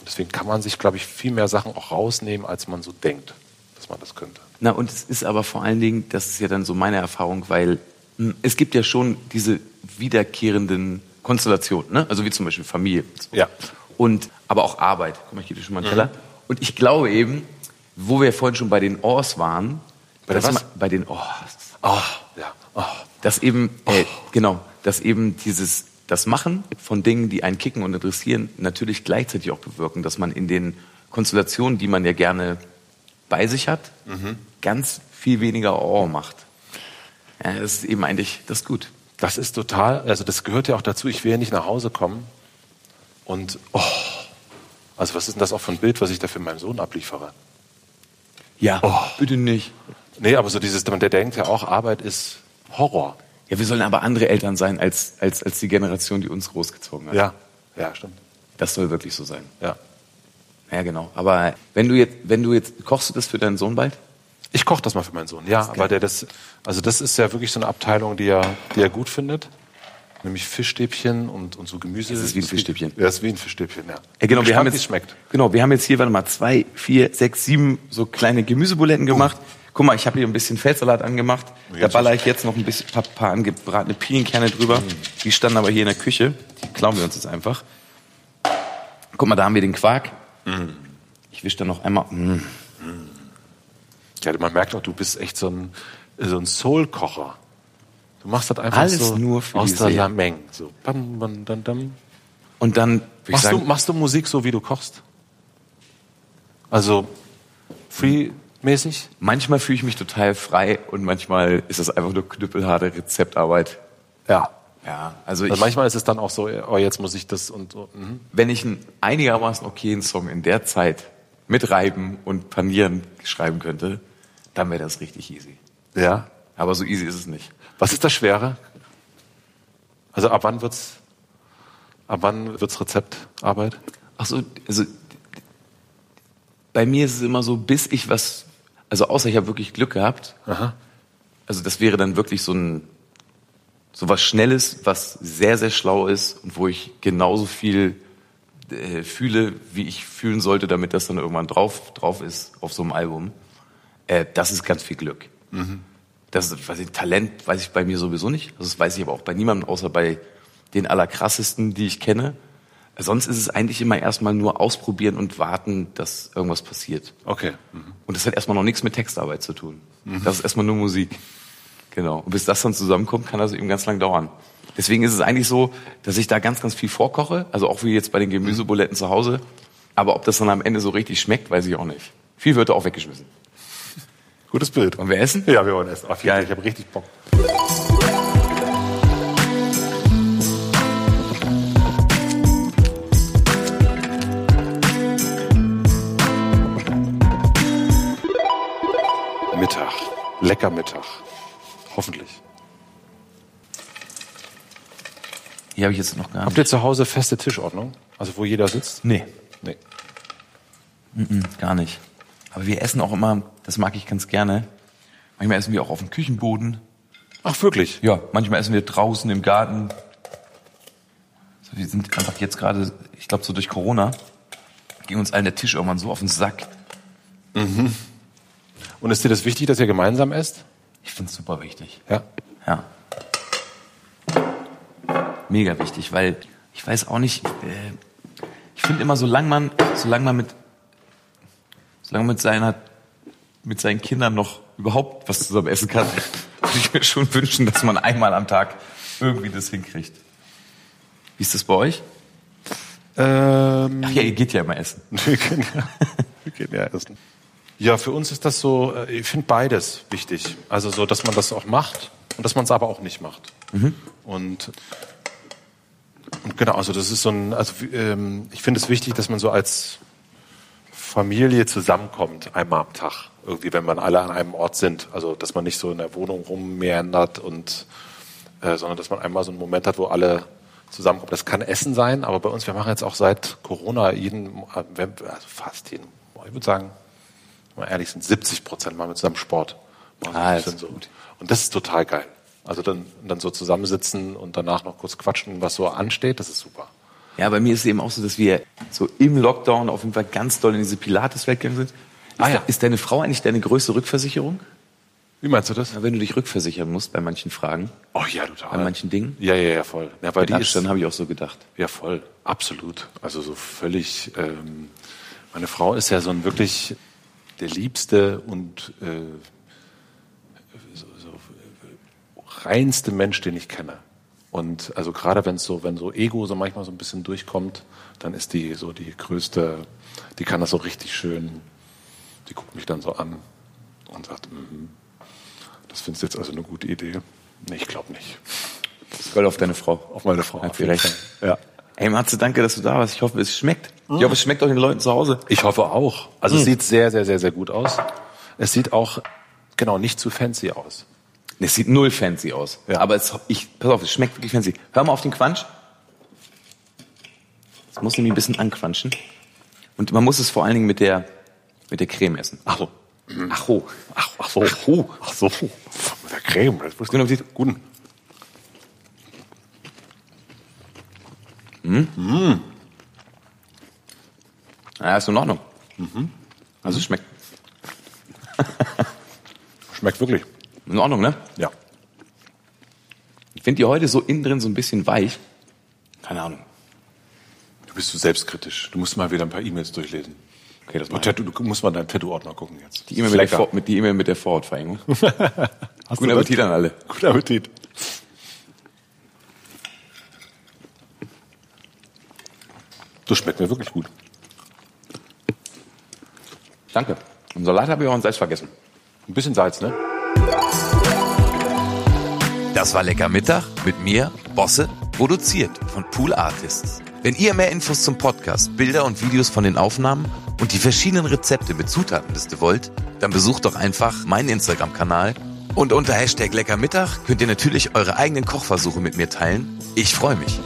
deswegen kann man sich, glaube ich, viel mehr Sachen auch rausnehmen, als man so denkt, dass man das könnte. Na, und es ist aber vor allen Dingen, das ist ja dann so meine Erfahrung, weil mh, hm, es gibt ja schon diese wiederkehrenden Konstellationen, ne? also wie zum Beispiel Familie. So. Ja. Und, aber auch Arbeit. Guck mal, ich gebe dir schon mal einen Teller. Mhm. Und ich glaube eben, wo wir vorhin schon bei den Ohrs waren, bei, was? Man, bei den Ohrs. Oh, ja. Oh. Dass eben, äh, genau, dass eben dieses, das Machen von Dingen, die einen kicken und interessieren, natürlich gleichzeitig auch bewirken, dass man in den Konstellationen, die man ja gerne bei sich hat, mhm. ganz viel weniger Ohr macht. Ja, das ist eben eigentlich, das ist gut. Das ist total, also das gehört ja auch dazu, ich will ja nicht nach Hause kommen und, oh, also was ist denn das auch für ein Bild, was ich da für meinen Sohn abliefere? Ja, oh. bitte nicht. Nee, aber so dieses, der denkt ja auch, Arbeit ist Horror. Ja, wir sollen aber andere Eltern sein als, als, als die Generation, die uns großgezogen hat. Ja, ja, stimmt. Das soll wirklich so sein. Ja. Ja, genau. Aber wenn du jetzt, wenn du jetzt, kochst du das für deinen Sohn bald? Ich koche das mal für meinen Sohn, ja. Aber der das, also das ist ja wirklich so eine Abteilung, die er, die er gut findet. Nämlich Fischstäbchen und, und so Gemüse. Das ist wie ein Fischstäbchen. Ja, das ist wie ein Fischstäbchen, ja. ja genau, wir haben jetzt, schmeckt. Genau, wir haben jetzt hier, warte mal, zwei, vier, sechs, sieben so kleine Gemüsebuletten gemacht. Oh. Guck mal, ich habe hier ein bisschen Feldsalat angemacht. Da baller ich jetzt noch ein bisschen, paar, paar angebratene Pinienkerne drüber. Mm. Die standen aber hier in der Küche. Die klauen wir uns jetzt einfach. Guck mal, da haben wir den Quark. Mm. Ich wische da noch einmal. Mm. Ja, man merkt auch, du bist echt so ein, so ein Soul-Kocher. Du machst das einfach Alles so nur für aus der Lameng. So. Bam, bam, dam, dam. Und dann machst, sagen, du, machst du Musik so, wie du kochst? Also free-mäßig? Manchmal fühle ich mich total frei und manchmal ist es einfach nur knüppelharte Rezeptarbeit. Ja. Ja, also, also manchmal ist es dann auch so, oh, jetzt muss ich das und so. Mhm. Wenn ich einen einigermaßen okayen Song in der Zeit mit Reiben und Panieren schreiben könnte, dann wäre das richtig easy. Ja. Aber so easy ist es nicht. Was ist das Schwere? Also ab wann wird's, ab wann wird's Rezeptarbeit? Ach so, also bei mir ist es immer so, bis ich was, also außer ich habe wirklich Glück gehabt. Aha. Also das wäre dann wirklich so ein so was Schnelles, was sehr sehr schlau ist und wo ich genauso viel äh, fühle, wie ich fühlen sollte, damit das dann irgendwann drauf drauf ist auf so einem Album. Äh, das ist ganz viel Glück. Mhm. Das ist, weiß ich, Talent weiß ich bei mir sowieso nicht. Das weiß ich aber auch bei niemandem, außer bei den allerkrassesten, die ich kenne. Sonst ist es eigentlich immer erstmal nur ausprobieren und warten, dass irgendwas passiert. Okay. Mhm. Und das hat erstmal noch nichts mit Textarbeit zu tun. Mhm. Das ist erstmal nur Musik. Genau. Und bis das dann zusammenkommt, kann das eben ganz lang dauern. Deswegen ist es eigentlich so, dass ich da ganz, ganz viel vorkoche. Also auch wie jetzt bei den Gemüsebuletten zu Hause. Aber ob das dann am Ende so richtig schmeckt, weiß ich auch nicht. Viel wird auch weggeschmissen. Gutes Bild. Wollen wir essen? Ja, wir wollen essen. Jeden Fall. Ich habe richtig Bock. Mittag. Lecker Mittag. Hoffentlich. Hier habe ich jetzt noch gar nicht. Habt ihr zu Hause feste Tischordnung? Also wo jeder sitzt? Nee. Nee. Mm -mm, gar nicht. Aber wir essen auch immer, das mag ich ganz gerne. Manchmal essen wir auch auf dem Küchenboden. Ach, wirklich? Ja, manchmal essen wir draußen im Garten. Also wir sind einfach jetzt gerade, ich glaube so durch Corona, ging uns allen der Tisch irgendwann so auf den Sack. Mhm. Und ist dir das wichtig, dass ihr gemeinsam esst? Ich finde es super wichtig. Ja? Ja. Mega wichtig, weil ich weiß auch nicht, äh, ich finde immer, solange man, solange man mit solange man mit seiner, mit seinen Kindern noch überhaupt was zusammen essen kann, würde ich mir schon wünschen, dass man einmal am Tag irgendwie das hinkriegt. Wie ist das bei euch? Ähm, Ach ja, ihr geht ja immer essen. wir, gehen ja, wir gehen ja essen. Ja, für uns ist das so, äh, ich finde beides wichtig. Also so, dass man das auch macht und dass man es aber auch nicht macht. Mhm. Und, und genau, also das ist so ein, also ähm, ich finde es wichtig, dass man so als Familie zusammenkommt, einmal am Tag. Irgendwie, wenn man alle an einem Ort sind. Also, dass man nicht so in der Wohnung rummeandert und, äh, sondern dass man einmal so einen Moment hat, wo alle zusammenkommt. Das kann Essen sein, aber bei uns, wir machen jetzt auch seit Corona jeden, also fast jeden, ich würde sagen, mal ehrlich sind 70 Prozent machen wir zusammen Sport. Ah, das so. Und das ist total geil. Also dann, dann so zusammensitzen und danach noch kurz quatschen, was so ansteht, das ist super. Ja, bei mir ist es eben auch so, dass wir so im Lockdown auf jeden Fall ganz doll in diese Pilates-Welt gegangen sind. Ist, ah, ja. ist deine Frau eigentlich deine größte Rückversicherung? Wie meinst du das? Ja, wenn du dich rückversichern musst bei manchen Fragen. Oh ja, total. Bei manchen Dingen. Ja, ja, ja, voll. Ja, bei die Abstand habe ich auch so gedacht. Ja, voll. Absolut. Also so völlig. Ähm, meine Frau ist ja so ein wirklich der liebste und äh, so, so reinste Mensch, den ich kenne. Und also gerade wenn es so, wenn so Ego so manchmal so ein bisschen durchkommt, dann ist die so die größte, die kann das so richtig schön, die guckt mich dann so an und sagt, mm. Das findest du jetzt also eine gute Idee? Nee, ich glaube nicht. Voll auf deine Frau. Auf meine Frau. Hat recht. Ja. Hey Matze, danke, dass du da warst. Ich hoffe, es schmeckt. Ich hoffe, es schmeckt auch den Leuten zu Hause. Ich hoffe auch. Also mhm. es sieht sehr, sehr, sehr, sehr gut aus. Es sieht auch, genau, nicht zu fancy aus. Es sieht null fancy aus. Ja. Aber es, ich, pass auf, es schmeckt wirklich fancy. Hör mal auf den Quatsch. Es muss nämlich ein bisschen anquanschen. Und man muss es vor allen Dingen mit der, mit der Creme essen. Ach so. Ach so. Ach, ach so. Ach so. Ach so. Mit der Creme. Das wusste ich nicht. Guten. Mhm. Mhm. Ja, ist in Ordnung. Mhm. Also schmeckt. schmeckt wirklich. In Ordnung, ne? Ja. Ich finde die heute so innen drin so ein bisschen weich. Keine Ahnung. Du bist so selbstkritisch. Du musst mal wieder ein paar E-Mails durchlesen. Okay, das Tattoo, du musst mal deinen Tattoo-Ordner gucken jetzt. Die E-Mail mit, der mit, die e mit der Vorortverengung. Guten Appetit an alle. Guten Appetit. Das schmeckt mir wirklich gut. Danke. Und Salat habe ich auch selbst vergessen. Ein bisschen Salz, ne? Das war Lecker Mittag mit mir, Bosse, produziert von Pool Artists. Wenn ihr mehr Infos zum Podcast, Bilder und Videos von den Aufnahmen und die verschiedenen Rezepte mit Zutatenliste wollt, dann besucht doch einfach meinen Instagram-Kanal und unter Hashtag Leckermittag könnt ihr natürlich eure eigenen Kochversuche mit mir teilen. Ich freue mich.